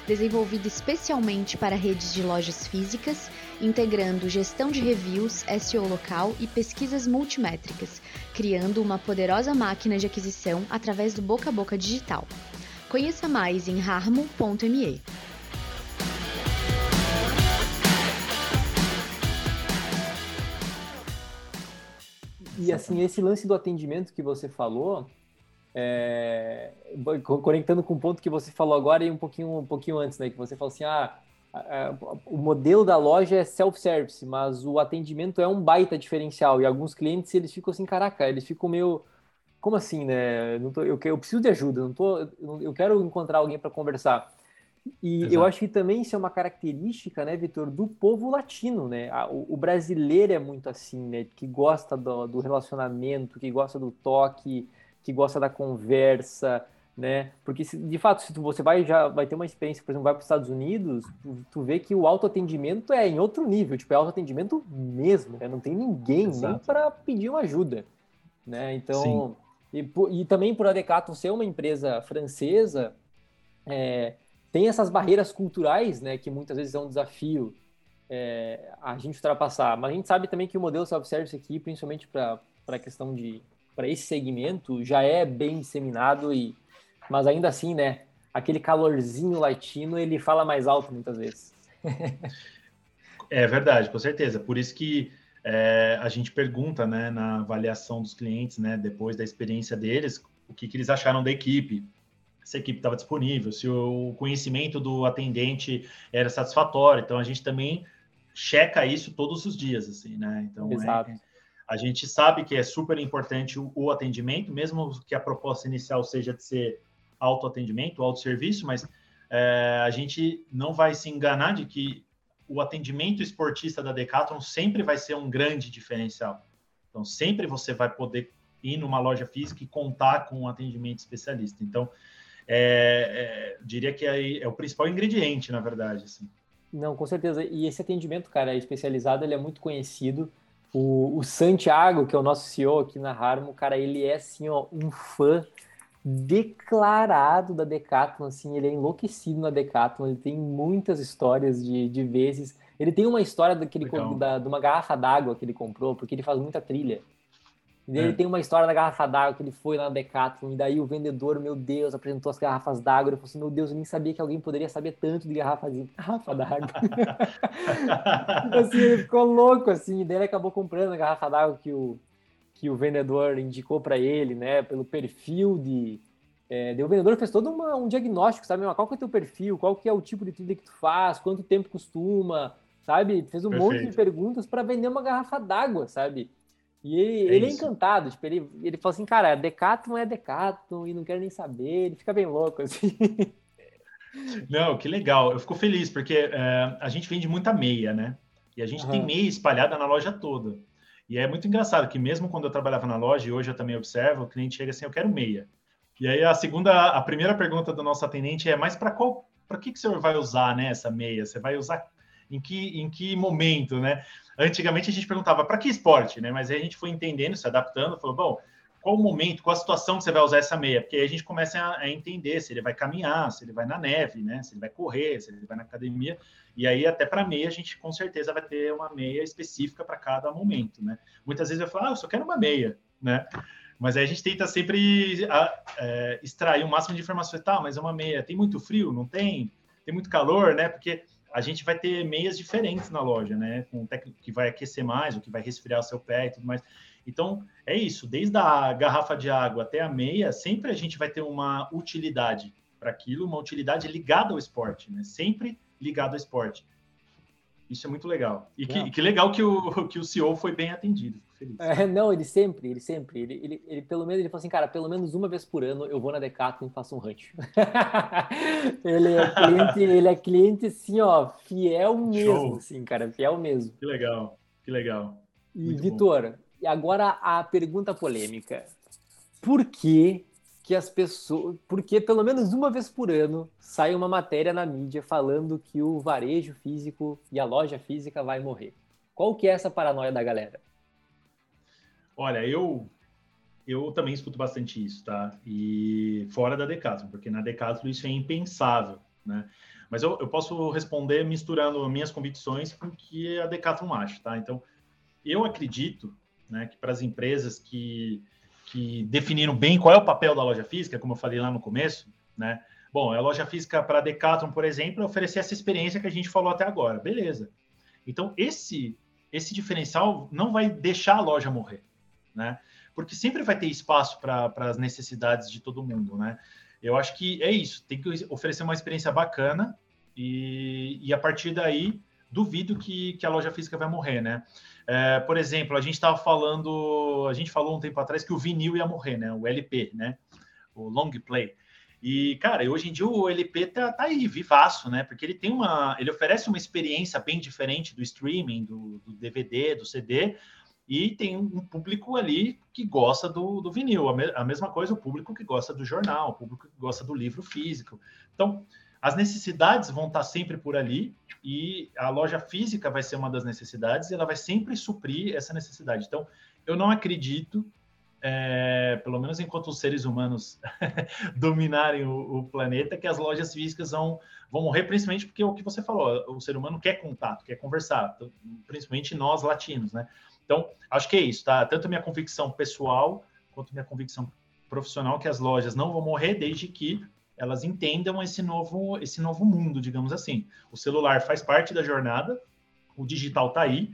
Desenvolvido especialmente para redes de lojas físicas, integrando gestão de reviews, SEO local e pesquisas multimétricas, criando uma poderosa máquina de aquisição através do boca a boca digital. Conheça mais em harmo.me.
E assim, esse lance do atendimento que você falou, é, conectando com o ponto que você falou agora e um pouquinho, um pouquinho antes, né? Que você falou assim, ah, o modelo da loja é self-service, mas o atendimento é um baita diferencial. E alguns clientes, eles ficam assim, caraca, eles ficam meio... Como assim, né? Não tô, eu, eu preciso de ajuda, não tô, eu quero encontrar alguém para conversar. E Exato. eu acho que também isso é uma característica, né, Vitor, do povo latino, né? O, o, brasileiro é muito assim, né? Que gosta do, do, relacionamento, que gosta do toque, que gosta da conversa, né? Porque se, de fato, se tu, você vai já vai ter uma experiência, por exemplo, vai para os Estados Unidos, tu, tu, vê que o autoatendimento é em outro nível, tipo é autoatendimento mesmo, né? Não tem ninguém Exato. nem para pedir uma ajuda, né? Então, e, e, também por a Decato ser uma empresa francesa, é, tem essas barreiras culturais, né, que muitas vezes é um desafio é, a gente ultrapassar. Mas a gente sabe também que o modelo self-service aqui, principalmente para a questão de para esse segmento, já é bem disseminado e mas ainda assim, né, aquele calorzinho latino ele fala mais alto muitas vezes.
é verdade, com certeza. Por isso que é, a gente pergunta, né, na avaliação dos clientes, né, depois da experiência deles, o que, que eles acharam da equipe, se a equipe estava disponível, se o conhecimento do atendente era satisfatório. Então a gente também checa isso todos os dias, assim, né? Então
é,
a gente sabe que é super importante o, o, atendimento, mesmo que a proposta inicial seja de ser autoatendimento, autosserviço, mas é, a gente não vai se enganar de que o atendimento esportista da Decathlon sempre vai ser um grande diferencial. Então sempre você vai poder ir numa loja física e contar com um atendimento especialista. Então é, é, diria que é, é, o principal ingrediente, na verdade. Assim.
Não, com certeza. E esse atendimento, cara, especializado, ele é muito conhecido. O, o Santiago, que é o nosso CEO aqui na Harmo, cara, ele é assim, ó, um fã declarado da Decathlon, assim, ele é enlouquecido na Decathlon, ele tem muitas histórias de, de vezes. Ele tem uma história daquele, da, de uma garrafa d'água que ele comprou, porque ele faz muita trilha. E ele é. tem uma história da garrafa d'água que ele foi lá na Decathlon, e daí o vendedor, meu Deus, apresentou as garrafas d'água. Ele falou assim: Meu Deus, eu nem sabia que alguém poderia saber tanto de garrafa, de garrafa d'água. assim, ele ficou louco, assim, e daí ele acabou comprando a garrafa d'água que o, que o vendedor indicou para ele, né, pelo perfil de. É, daí o vendedor fez todo uma, um diagnóstico, sabe? Qual que é o teu perfil, qual que é o tipo de trilha que tu faz, quanto tempo costuma, sabe? Fez um Perfeito. monte de perguntas para vender uma garrafa d'água, sabe? E ele é, ele é encantado, tipo, ele, ele fala assim, cara, Decathlon é Decathlon e não quero nem saber, ele fica bem louco, assim.
Não, que legal, eu fico feliz, porque é, a gente vende muita meia, né? E a gente uhum. tem meia espalhada na loja toda. E é muito engraçado que mesmo quando eu trabalhava na loja, e hoje eu também observo, o cliente chega assim, eu quero meia. E aí a segunda, a primeira pergunta do nosso atendente é, mas para qual, para que, que o senhor vai usar, né, essa meia? Você vai usar em que, em que momento, né? Antigamente a gente perguntava para que esporte, né? Mas aí a gente foi entendendo, se adaptando, falou, bom, qual o momento, qual a situação que você vai usar essa meia? Porque aí a gente começa a, a, entender se ele vai caminhar, se ele vai na neve, né? Se ele vai correr, se ele vai na academia. E aí, até para meia, a gente com certeza vai ter uma meia específica para cada momento, né? Muitas vezes eu falo, ah, eu só quero uma meia, né? Mas aí a gente tenta sempre a, é, extrair o máximo de informações. Tá, mas é uma meia, tem muito frio? Não tem? Tem muito calor, né? Porque a gente vai ter meias diferentes na loja, né? Com técnico que vai aquecer mais, o que vai resfriar o seu pé e tudo mais. Então, é isso. Desde a garrafa de água até a meia, sempre a gente vai ter uma utilidade para aquilo, uma utilidade ligada ao esporte, né? Sempre ligado ao esporte. Isso é muito legal. E que, que, legal que o, que o CEO foi bem atendido.
É, não, ele sempre, ele sempre, ele, ele, ele, pelo menos ele falou assim, cara, pelo menos uma vez por ano eu vou na Decathlon e faço um rancho. ele é cliente, ele é cliente assim, ó, fiel mesmo, Show. assim, cara, fiel mesmo.
Que legal, que legal.
E Vitor, e agora a pergunta polêmica. Por que que as pessoas, porque pelo menos uma vez por ano sai uma matéria na mídia falando que o varejo físico e a loja física vai morrer. Qual que é essa paranoia da galera?
Olha, eu eu também escuto bastante isso, tá? E fora da Decathlon, porque na Decathlon isso é impensável, né? Mas eu, eu posso responder misturando minhas convicções com o que a Decathlon acha, tá? Então, eu acredito, né, que para as empresas que que definiram bem qual é o papel da loja física, como eu falei lá no começo, né? Bom, a loja física para Decathlon, por exemplo, é oferecer essa experiência que a gente falou até agora, beleza? Então esse esse diferencial não vai deixar a loja morrer, né? Porque sempre vai ter espaço para as necessidades de todo mundo, né? Eu acho que é isso, tem que oferecer uma experiência bacana e, e a partir daí duvido que, que a loja física vai morrer, né? É, por exemplo, a gente estava falando, a gente falou um tempo atrás que o vinil ia morrer, né? O LP, né? O long play. E, cara, hoje em dia o LP tá, tá aí, vivaço, né? Porque ele tem uma. Ele oferece uma experiência bem diferente do streaming, do, do DVD, do CD, e tem um público ali que gosta do, do vinil. A, me, a, mesma coisa, o público que gosta do jornal, o público que gosta do livro físico. Então, as necessidades vão estar sempre por ali e a loja física vai ser uma das necessidades e ela vai sempre suprir essa necessidade. Então, eu não acredito, é, pelo menos enquanto os seres humanos dominarem o, o, planeta, que as lojas físicas vão, vão morrer, principalmente porque é o que você falou, o ser humano quer contato, quer conversar, principalmente nós latinos, né? Então, acho que é isso, tá? Tanto minha convicção pessoal quanto minha convicção profissional que as lojas não vão morrer desde que elas entendam esse novo, esse novo mundo, digamos assim. O celular faz parte da jornada, o digital está aí,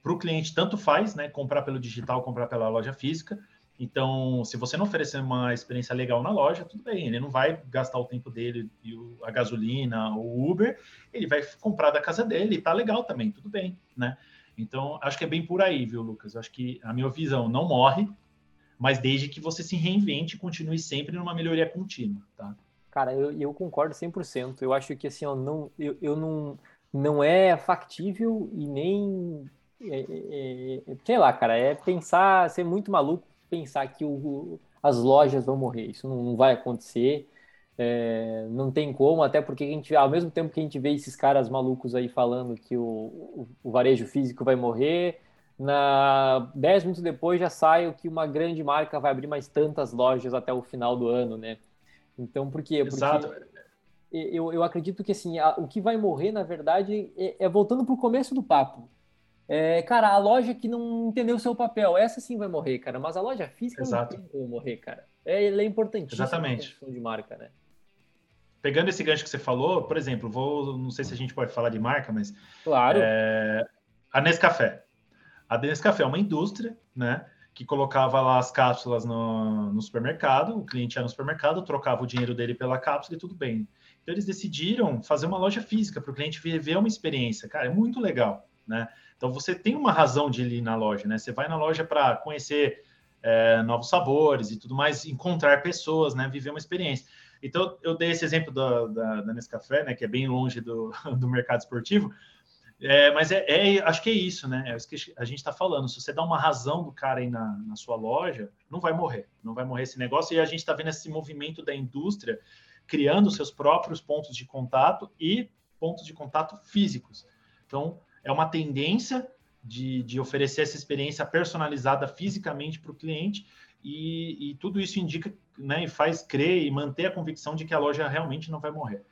para o cliente tanto faz, né? Comprar pelo digital, comprar pela loja física. Então, se você não oferecer uma experiência legal na loja, tudo bem, ele não vai gastar o tempo dele e a gasolina, o Uber, ele vai comprar da casa dele tá legal também, tudo bem, né? Então, acho que é bem por aí, viu, Lucas? Acho que a minha visão não morre, mas desde que você se reinvente e continue sempre numa melhoria contínua, tá?
Cara, eu, eu concordo 100%. Eu acho que assim, ó, não, eu, eu não, não é factível e nem. É, é, é, sei lá, cara, é pensar, ser muito maluco pensar que o, as lojas vão morrer. Isso não, não vai acontecer. É, não tem como, até porque a gente, ao mesmo tempo que a gente vê esses caras malucos aí falando que o, o, o varejo físico vai morrer, na 10 minutos depois já sai o que uma grande marca vai abrir mais tantas lojas até o final do ano, né? Então, por quê? Porque Exato. Eu, eu acredito que assim, a, o que vai morrer, na verdade, é, é voltando para o começo do papo. É, cara, a loja que não entendeu o seu papel, essa sim vai morrer, cara. Mas a loja física Exato. não tem como morrer, cara. É, ele é importantíssimo
Exatamente.
de marca, né?
Pegando esse gancho que você falou, por exemplo, vou, não sei se a gente pode falar de marca, mas
claro.
É, a Nescafé. A Nescafé é uma indústria, né? que colocava lá as cápsulas no, no, supermercado, o cliente ia no supermercado, trocava o dinheiro dele pela cápsula e tudo bem. Então eles decidiram fazer uma loja física para o cliente viver uma experiência. Cara, é muito legal, né? Então você tem uma razão de ir na loja, né? Você vai na loja para conhecer é, novos sabores e tudo mais, encontrar pessoas, né? Viver uma experiência. Então eu dei esse exemplo da, da, da Nescafé, né? Que é bem longe do, do mercado esportivo, é, mas é, é, acho que é isso, né? É isso que a gente está falando. Se você dá uma razão do cara aí na, na sua loja, não vai morrer, não vai morrer esse negócio. E a gente está vendo esse movimento da indústria criando seus próprios pontos de contato e pontos de contato físicos. Então, é uma tendência de, de oferecer essa experiência personalizada fisicamente para o cliente, e, e, tudo isso indica né, e faz crer e manter a convicção de que a loja realmente não vai morrer.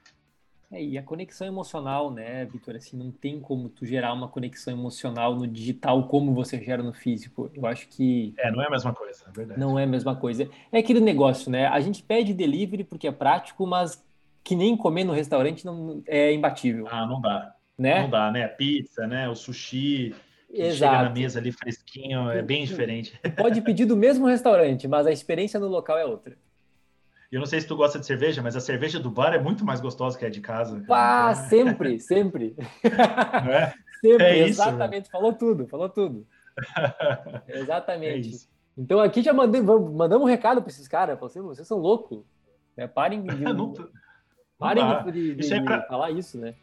É, e a conexão emocional, né, Vitor? Assim, não tem como tu gerar uma conexão emocional no digital como você gera no físico. Eu acho que.
É, não é a mesma coisa, é verdade.
Não é a mesma coisa. É aquele negócio, né? A gente pede delivery porque é prático, mas que nem comer no restaurante não é imbatível.
Ah, não dá. Né? Não dá, né? A pizza, né? O sushi. Exato. Chega na mesa ali fresquinho, é bem diferente.
Pode pedir do mesmo restaurante, mas a experiência no local é outra.
Eu não sei se tu gosta de cerveja, mas a cerveja do bar é muito mais gostosa que a de casa.
Ah, então... sempre, sempre. É? sempre, é isso, exatamente. Né? Falou tudo, falou tudo. exatamente. É então aqui já mandei, mandamos um recado para esses caras. Vocês, vocês são loucos. Né? Parem de, não, parem não de, de, de, é pra... falar isso, né?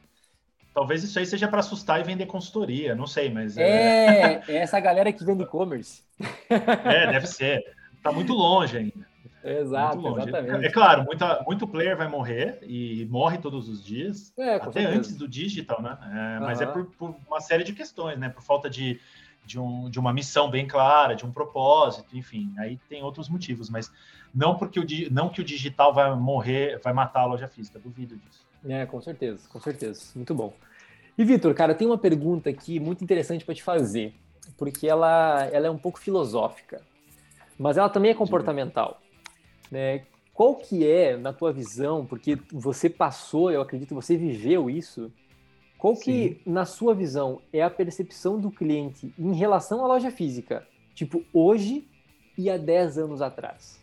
Talvez isso aí seja para assustar e vender consultoria, não sei, mas.
É, é... é essa galera que vende e-commerce.
É, deve ser. Está muito longe ainda.
Exato, exatamente.
É, é, claro, muita, muito player vai morrer e morre todos os dias, é, até certeza. antes do digital, né? É, uhum. Mas é por, por, uma série de questões, né? Por falta de, de, um, de uma missão bem clara, de um propósito, enfim. Aí tem outros motivos, mas não porque o, não que o digital vai morrer, vai matar a loja física, duvido disso.
É, com certeza, com certeza. Muito bom. E Vitor, cara, tem uma pergunta aqui muito interessante para te fazer, porque ela, ela é um pouco filosófica, mas ela também é comportamental. Né? Qual que é, na tua visão, porque você passou, eu acredito, você viveu isso, qual que, Sim. na sua visão, é a percepção do cliente em relação à loja física? Tipo, hoje e há 10 anos atrás?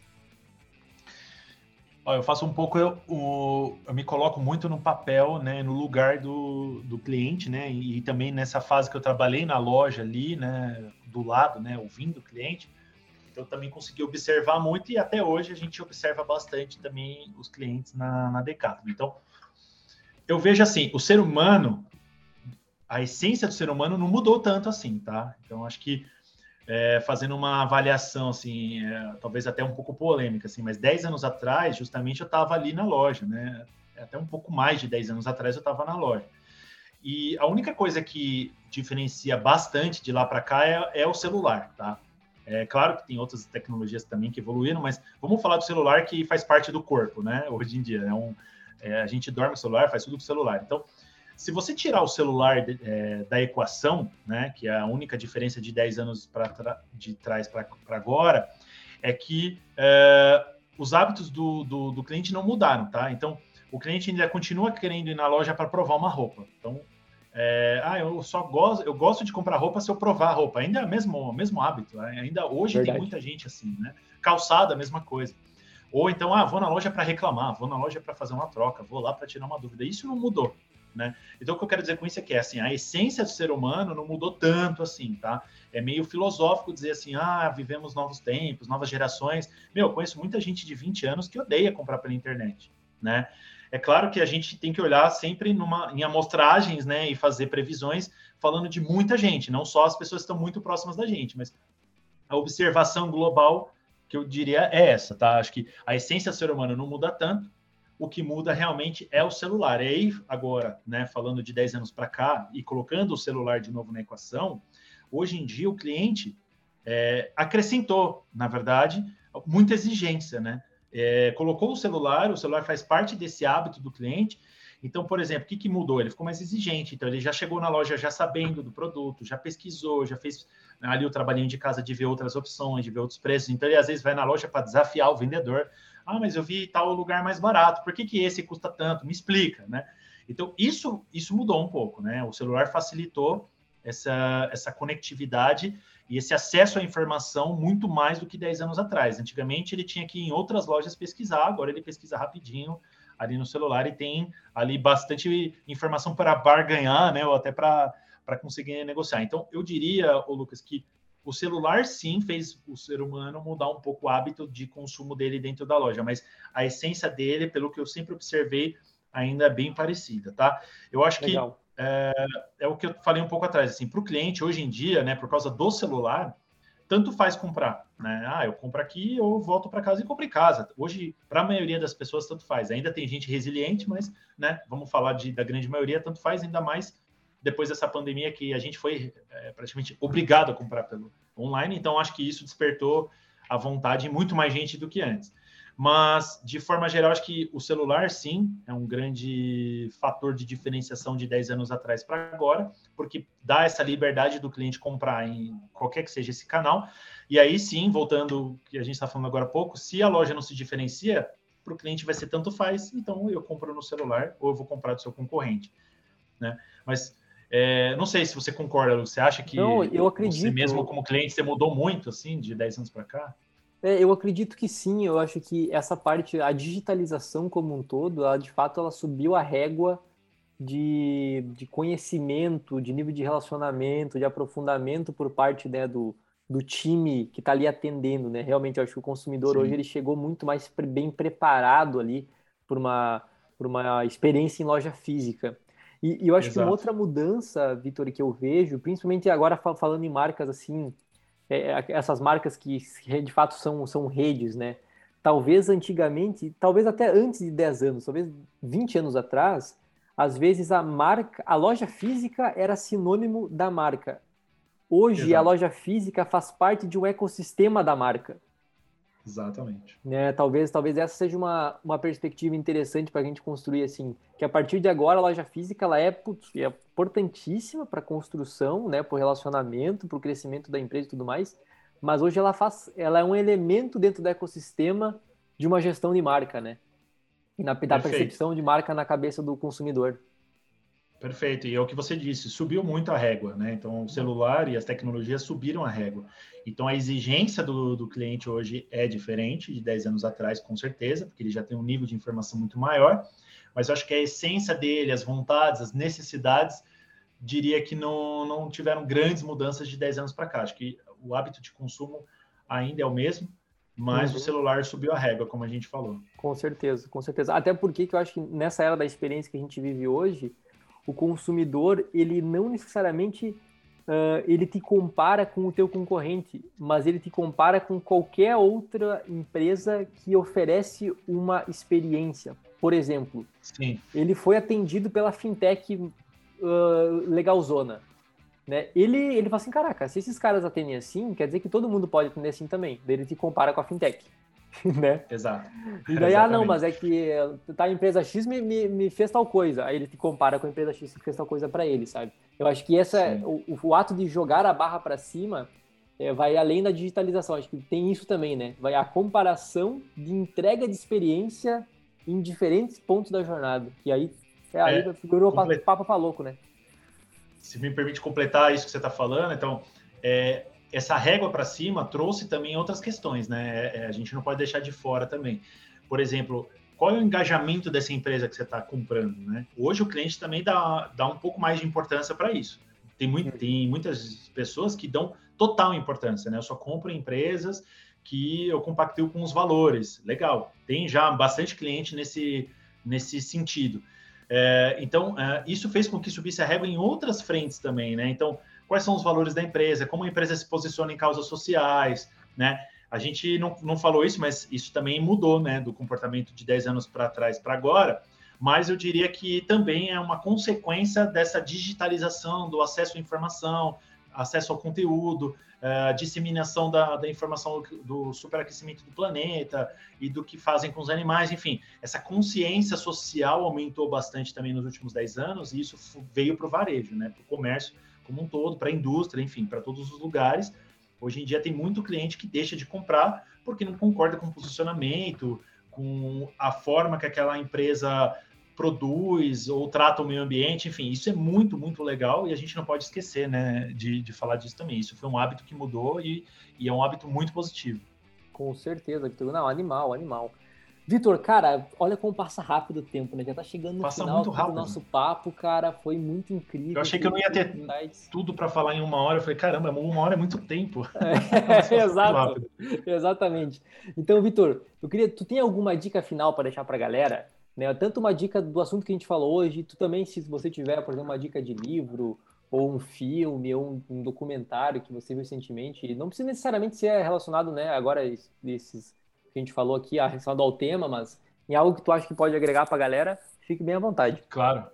Eu faço um pouco, eu, eu, me coloco muito no papel, né, no lugar do, do cliente, né, e, também nessa fase que eu trabalhei na loja ali, né, do lado, né, ouvindo o cliente, então também consegui observar muito e até hoje a gente observa bastante também os clientes na, na Decathlon. Então, eu vejo assim, o ser humano, a essência do ser humano não mudou tanto assim, tá? Então, acho que é, fazendo uma avaliação, assim, é, talvez até um pouco polêmica, assim, mas 10 anos atrás, justamente, eu estava ali na loja, né? Até um pouco mais de 10 anos atrás eu estava na loja. E a única coisa que diferencia bastante de lá para cá é, é, o celular, tá? É claro que tem outras tecnologias também que evoluíram, mas vamos falar do celular que faz parte do corpo, né? Hoje em dia, é um, é, a gente dorme com o celular, faz tudo com o celular. Então, se você tirar o celular é, da equação, né, que é a única diferença de 10 anos pra, de trás para agora, é que é, os hábitos do, do, do, cliente não mudaram, tá? Então, o cliente ainda continua querendo ir na loja para provar uma roupa. Então, é, ah, eu só gosto, eu gosto de comprar roupa se eu provar a roupa. Ainda é o mesmo, mesmo hábito. Né? Ainda hoje Verdade. tem muita gente assim, né? Calçada, a mesma coisa. Ou então, ah, vou na loja para reclamar, vou na loja para fazer uma troca, vou lá para tirar uma dúvida. Isso não mudou, né? Então, o que eu quero dizer com isso é que assim, a essência do ser humano não mudou tanto assim, tá? É meio filosófico dizer assim, ah, vivemos novos tempos, novas gerações. Meu, eu conheço muita gente de 20 anos que odeia comprar pela internet, né? É claro que a gente tem que olhar sempre numa, em amostragens, né, e fazer previsões falando de muita gente, não só as pessoas que estão muito próximas da gente, mas a observação global que eu diria é essa, tá? Acho que a essência do ser humano não muda tanto, o que muda realmente é o celular. E aí, agora, né, falando de 10 anos para cá e colocando o celular de novo na equação, hoje em dia o cliente é, acrescentou, na verdade, muita exigência, né? é, colocou o celular, o celular faz parte desse hábito do cliente. Então, por exemplo, o que, que mudou? Ele ficou mais exigente. Então, ele já chegou na loja já sabendo do produto, já pesquisou, já fez né, ali o trabalhinho de casa de ver outras opções, de ver outros preços. Então, ele às vezes vai na loja para desafiar o vendedor. Ah, mas eu vi tal lugar mais barato. Por que, que esse custa tanto? Me explica, né? Então, isso, isso mudou um pouco, né? O celular facilitou essa, essa conectividade e esse acesso à informação muito mais do que 10 anos atrás. Antigamente ele tinha que ir em outras lojas pesquisar, agora ele pesquisa rapidinho ali no celular e tem ali bastante informação para barganhar, né, ou até para conseguir negociar. Então, eu diria, ô Lucas, que o celular sim fez o ser humano mudar um pouco o hábito de consumo dele dentro da loja, mas a essência dele, pelo que eu sempre observei, ainda é bem parecida, tá? Eu acho Legal. que é, é, o que eu falei um pouco atrás, assim, para o cliente hoje em dia, né, por causa do celular, tanto faz comprar, né? Ah, eu compro aqui, eu volto para casa e compro em casa. Hoje, para a maioria das pessoas, tanto faz. Ainda tem gente resiliente, mas, né, vamos falar de, da grande maioria, tanto faz, ainda mais depois dessa pandemia que a gente foi é, praticamente obrigado a comprar pelo online. Então, acho que isso despertou a vontade de muito mais gente do que antes. Mas, de forma geral, acho que o celular, sim, é um grande fator de diferenciação de 10 anos atrás para agora, porque dá essa liberdade do cliente comprar em qualquer que seja esse canal. E aí, sim, voltando que a gente está falando agora há pouco, se a loja não se diferencia, para o cliente vai ser tanto faz, então eu compro no celular ou eu vou comprar do seu concorrente. Né? Mas é, não sei se você concorda, você acha que
não, eu acredito.
você mesmo como cliente, você mudou muito, assim, de 10 anos para cá?
É, eu acredito que sim, eu acho que essa parte, a digitalização como um todo, ela de fato ela subiu a régua de, de conhecimento, de nível de relacionamento, de aprofundamento por parte né, do, do time que está ali atendendo, né? Realmente, eu acho que o consumidor Sim. hoje ele chegou muito mais bem preparado ali por uma, por uma experiência em loja física. E, e eu acho Exato. que uma outra mudança, Vitor, que eu vejo, principalmente agora falando em marcas assim, é, é essas marcas que de fato são, são redes, né? Talvez antigamente, talvez até antes de 10 anos, talvez 20 anos atrás, às vezes a marca, a loja física era sinônimo da marca. Hoje Exato. a loja física faz parte de um ecossistema da marca.
Exatamente.
Né? Talvez, talvez essa seja uma, uma perspectiva interessante para a gente construir assim, que a partir de agora a loja física ela é, putz, é importantíssima para a construção, né, para o relacionamento, para o crescimento da empresa e tudo mais. Mas hoje ela faz, ela é um elemento dentro do ecossistema de uma gestão de marca, né? E na, da percepção de marca na cabeça do consumidor.
Perfeito, e é o que você disse, subiu muito a régua, né? Então, o celular e as tecnologias subiram a régua. Então, a exigência do, do cliente hoje é diferente de 10 anos atrás, com certeza, porque ele já tem um nível de informação muito maior, mas eu acho que a essência dele, as vontades, as necessidades, diria que não, não tiveram grandes mudanças de 10 anos para cá. Acho que o hábito de consumo ainda é o mesmo, mas uhum. o celular subiu a régua, como a gente falou.
Com certeza, com certeza. Até porque que eu acho que nessa era da experiência que a gente vive hoje, o consumidor ele não necessariamente uh, ele te compara com o teu concorrente, mas ele te compara com qualquer outra empresa que oferece uma experiência. Por exemplo, Sim. ele foi atendido pela fintech uh, legalzona. Né? Ele, ele fala assim, caraca, se esses caras atendem assim, quer dizer que todo mundo pode atender assim também. Daí ele te compara com a fintech. né?
Exato.
E daí, ah, não, mas é que tá, a empresa X me, me, me, fez tal coisa. Aí ele te compara com a empresa X que fez tal coisa para ele, sabe? Eu acho que essa, o, o, ato de jogar a barra para cima é, vai além da digitalização. Acho que tem isso também, né? Vai a comparação de entrega de experiência em diferentes pontos da jornada. E aí, é, aí é, figurou comple... papo pra louco, né?
Se me permite completar isso que você está falando, então, é, essa régua para cima trouxe também outras questões, né? É, a gente não pode deixar de fora também. Por exemplo, qual é o engajamento dessa empresa que você está comprando, né? Hoje o cliente também dá, dá um pouco mais de importância para isso. Tem, muito, tem muitas pessoas que dão total importância, né? Eu só compro empresas que eu compactuo com os valores. Legal, tem já bastante cliente nesse, nesse sentido. É, então, é, isso fez com que subisse a régua em outras frentes também, né? Então, quais são os valores da empresa, como a empresa se posiciona em causas sociais, né? A gente não, não falou isso, mas isso também mudou, né, do comportamento de 10 anos para trás para agora, mas eu diria que também é uma consequência dessa digitalização do acesso à informação, acesso ao conteúdo, a uh, disseminação da, da informação do superaquecimento do planeta e do que fazem com os animais, enfim, essa consciência social aumentou bastante também nos últimos 10 anos e isso veio para o varejo, né, para o comércio como um todo, para a indústria, enfim, para todos os lugares. Hoje em dia tem muito cliente que deixa de comprar porque não concorda com o posicionamento, com a forma que aquela empresa produz ou trata o meio ambiente, enfim, isso é muito, muito legal e a gente não pode esquecer, né, de, de falar disso também. Isso foi um hábito que mudou e, e é um hábito muito positivo.
Com certeza, Vitor. Não, animal, animal. Vitor, cara, olha como passa rápido o tempo, né? Já tá chegando no passa final do nosso papo, cara. Foi muito incrível.
Eu achei que eu não ia ter tudo para falar em uma hora. Eu falei, caramba, uma hora é muito tempo.
É, exato. Exatamente. Então, Vitor, eu queria. Tu tem alguma dica final para deixar para a galera? Né? Tanto uma dica do assunto que a gente falou hoje, tu também, se você tiver, por exemplo, uma dica de livro, ou um filme, ou um, um documentário que você viu recentemente, não precisa necessariamente ser relacionado, né, agora esses que a gente falou aqui, relacionado ao tema, mas em algo que tu acha que pode agregar para a galera, fique bem à vontade.
Claro.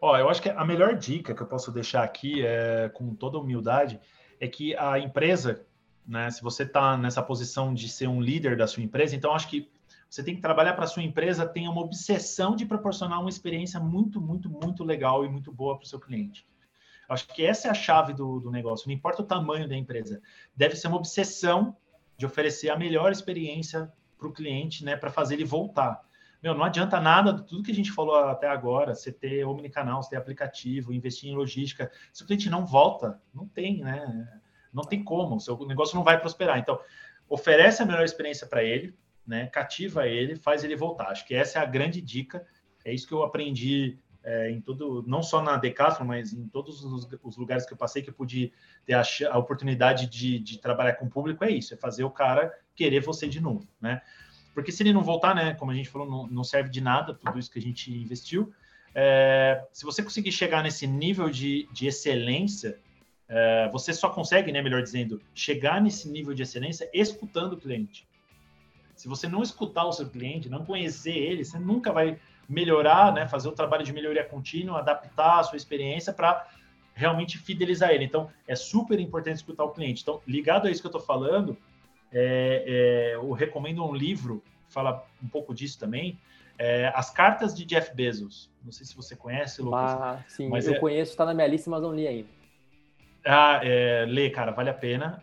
Ó, eu acho que a melhor dica que eu posso deixar aqui, é, com toda humildade, é que a empresa, né, se você está nessa posição de ser um líder da sua empresa, então acho que você tem que trabalhar para a sua empresa, tenha uma obsessão de proporcionar uma experiência muito, muito, muito legal e muito boa para o seu cliente. Acho que essa é a chave do, do negócio, não importa o tamanho da empresa. Deve ser uma obsessão de oferecer a melhor experiência para o cliente, né, para fazer ele voltar. Meu, não adianta nada de tudo que a gente falou até agora, você ter omnicanal, você ter aplicativo, investir em logística. Se o cliente não volta, não tem, né? Não tem como, o seu negócio não vai prosperar. Então, oferece a melhor experiência para ele, né? Cativa ele, faz ele voltar. Acho que essa é a grande dica. É isso que eu aprendi é, em todo, não só na Decathlon, mas em todos os, os, lugares que eu passei que eu pude ter a, a oportunidade de, de, trabalhar com o público, é isso, é fazer o cara querer você de novo, né? Porque se ele não voltar, né, como a gente falou, não, não serve de nada tudo isso que a gente investiu. É, se você conseguir chegar nesse nível de, de excelência, é, você só consegue, né, melhor dizendo, chegar nesse nível de excelência escutando o cliente. Se você não escutar o seu cliente, não conhecer ele, você nunca vai melhorar, né, fazer o trabalho de melhoria contínua, adaptar a sua experiência para realmente fidelizar ele. Então, é super importante escutar o cliente. Então, ligado a isso que eu estou falando, é, é, eu recomendo um livro que fala um pouco disso também, é, As Cartas de Jeff Bezos. Não sei se você conhece, Lucas.
Ah, sim, mas eu é conheço, está na minha lista, mas não li ainda.
Ah, é, lê, cara, vale a pena.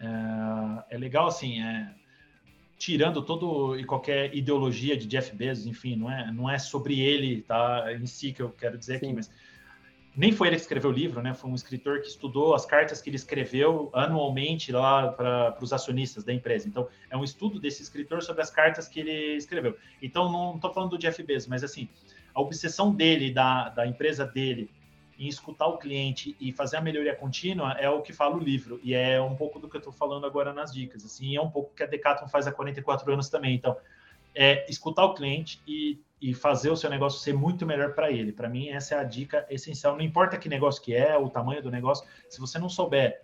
É, é legal, assim, é, tirando todo e qualquer ideologia de Jeff Bezos, enfim, não é, não é sobre ele, tá, em si que eu quero dizer Sim. aqui, mas nem foi ele que escreveu o livro, né? Foi um escritor que estudou as cartas que ele escreveu anualmente lá para os acionistas da empresa. Então, é um estudo desse escritor sobre as cartas que ele escreveu. Então, não estou falando do Jeff Bezos, mas assim, a obsessão dele, da, da empresa dele, em escutar o cliente e fazer a melhoria contínua é o que fala o livro. E é um pouco do que eu estou falando agora nas dicas. Assim, é um pouco que a Decathlon faz há 44 anos também. Então, é escutar o cliente e, e fazer o seu negócio ser muito melhor para ele. Para mim, essa é a dica essencial. Não importa que negócio que é, o tamanho do negócio, se você não souber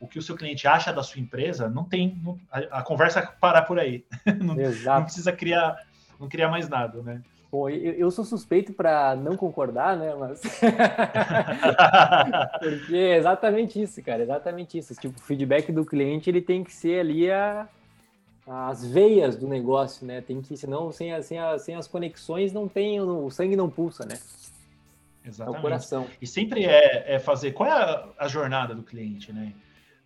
o que o seu cliente acha da sua empresa, não tem não, a, a, conversa parar por aí. não, não, precisa criar, não criar mais nada, né?
Bom, eu, eu sou suspeito para não concordar, né? Mas. Porque é exatamente isso, cara, exatamente isso. Tipo, o feedback do cliente ele tem que ser ali a, as veias do negócio, né? Tem que, senão, sem, a, sem, a, sem as conexões, não tem, o sangue não pulsa, né?
Exatamente. É o coração. E sempre é, é fazer. Qual é a, a jornada do cliente, né?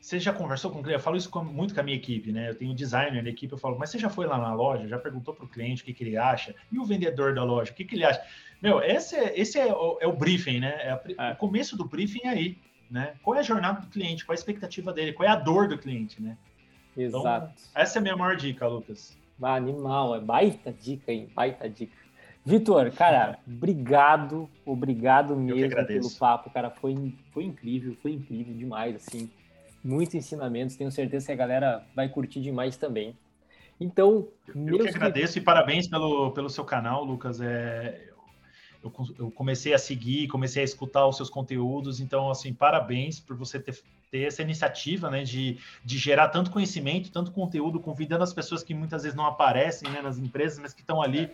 Você já conversou com o cliente? Eu falo isso com, muito com a minha equipe, né? Eu tenho um designer na equipe, eu falo, mas você já foi lá na loja, já perguntou para o cliente o que, que, ele acha? E o vendedor da loja, o que, que ele acha? Meu, esse é, esse é, o, é o briefing, né? É, a, é. O começo do briefing é aí, né? Qual é a jornada do cliente? Qual é a expectativa dele? Qual é a dor do cliente, né?
Então, Exato.
Então, essa é a minha maior dica, Lucas.
Ah, animal, é baita dica, hein? Baita dica. Vitor, cara, obrigado, obrigado mesmo pelo papo, cara. Foi, foi incrível, foi incrível demais, assim muitos ensinamentos. Tenho certeza que a galera vai curtir demais também. Então,
eu que agradeço e parabéns pelo, pelo seu canal, Lucas. É, eu, eu, comecei a seguir, comecei a escutar os seus conteúdos, então, assim, parabéns por você ter, ter essa iniciativa, né, de, de gerar tanto conhecimento, tanto conteúdo, convidando as pessoas que muitas vezes não aparecem, né, nas empresas, mas que estão ali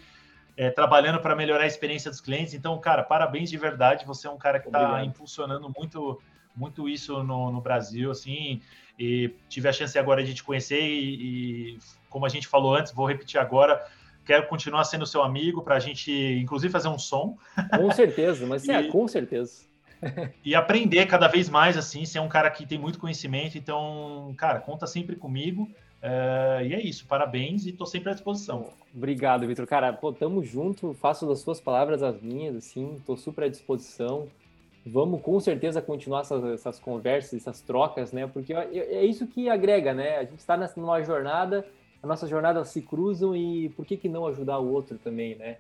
é, trabalhando para melhorar a experiência dos clientes. Então, cara, parabéns de verdade, você é um cara que está impulsionando muito muito isso no, no, Brasil, assim, e tive a chance agora de te conhecer e, e, como a gente falou antes, vou repetir agora, quero continuar sendo seu amigo para a gente, inclusive, fazer um som.
Com certeza, mas é, com certeza.
e aprender cada vez mais, assim, ser um cara que tem muito conhecimento, então, cara, conta sempre comigo. Uh, e é isso, parabéns e estou sempre à disposição.
Obrigado, Vitor. Cara, pô, tamo junto, faço das suas palavras as minhas, assim, estou super à disposição. Vamos com certeza continuar essas, essas conversas, essas trocas, né? Porque é, é isso que agrega, né? A gente está numa jornada, as nossas jornadas se cruzam e por que, que não ajudar o outro também, né?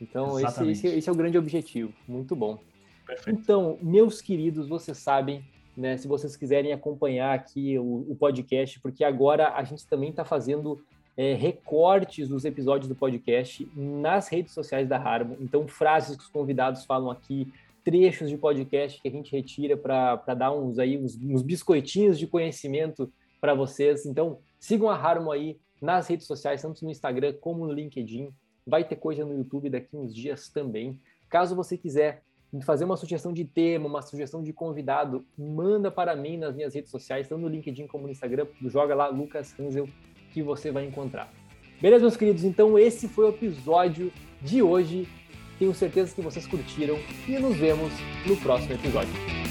Então, esse, esse, esse, é o grande objetivo. Muito bom. Perfeito. Então, meus queridos, vocês sabem, né? Se vocês quiserem acompanhar aqui o, o podcast, porque agora a gente também está fazendo é, recortes dos episódios do podcast nas redes sociais da Harmo. Então, frases que os convidados falam aqui, trechos de podcast que a gente retira para dar uns aí uns, uns biscoitinhos de conhecimento para vocês. Então, sigam a Harmo aí nas redes sociais, tanto no Instagram como no LinkedIn. Vai ter coisa no YouTube daqui uns dias também. Caso você quiser fazer uma sugestão de tema, uma sugestão de convidado, manda para mim nas minhas redes sociais, tanto no LinkedIn como no Instagram. Joga lá Lucas Hansel que você vai encontrar. Beleza, meus queridos? Então esse foi o episódio de hoje. Tenho certeza que vocês curtiram e nos vemos no próximo episódio.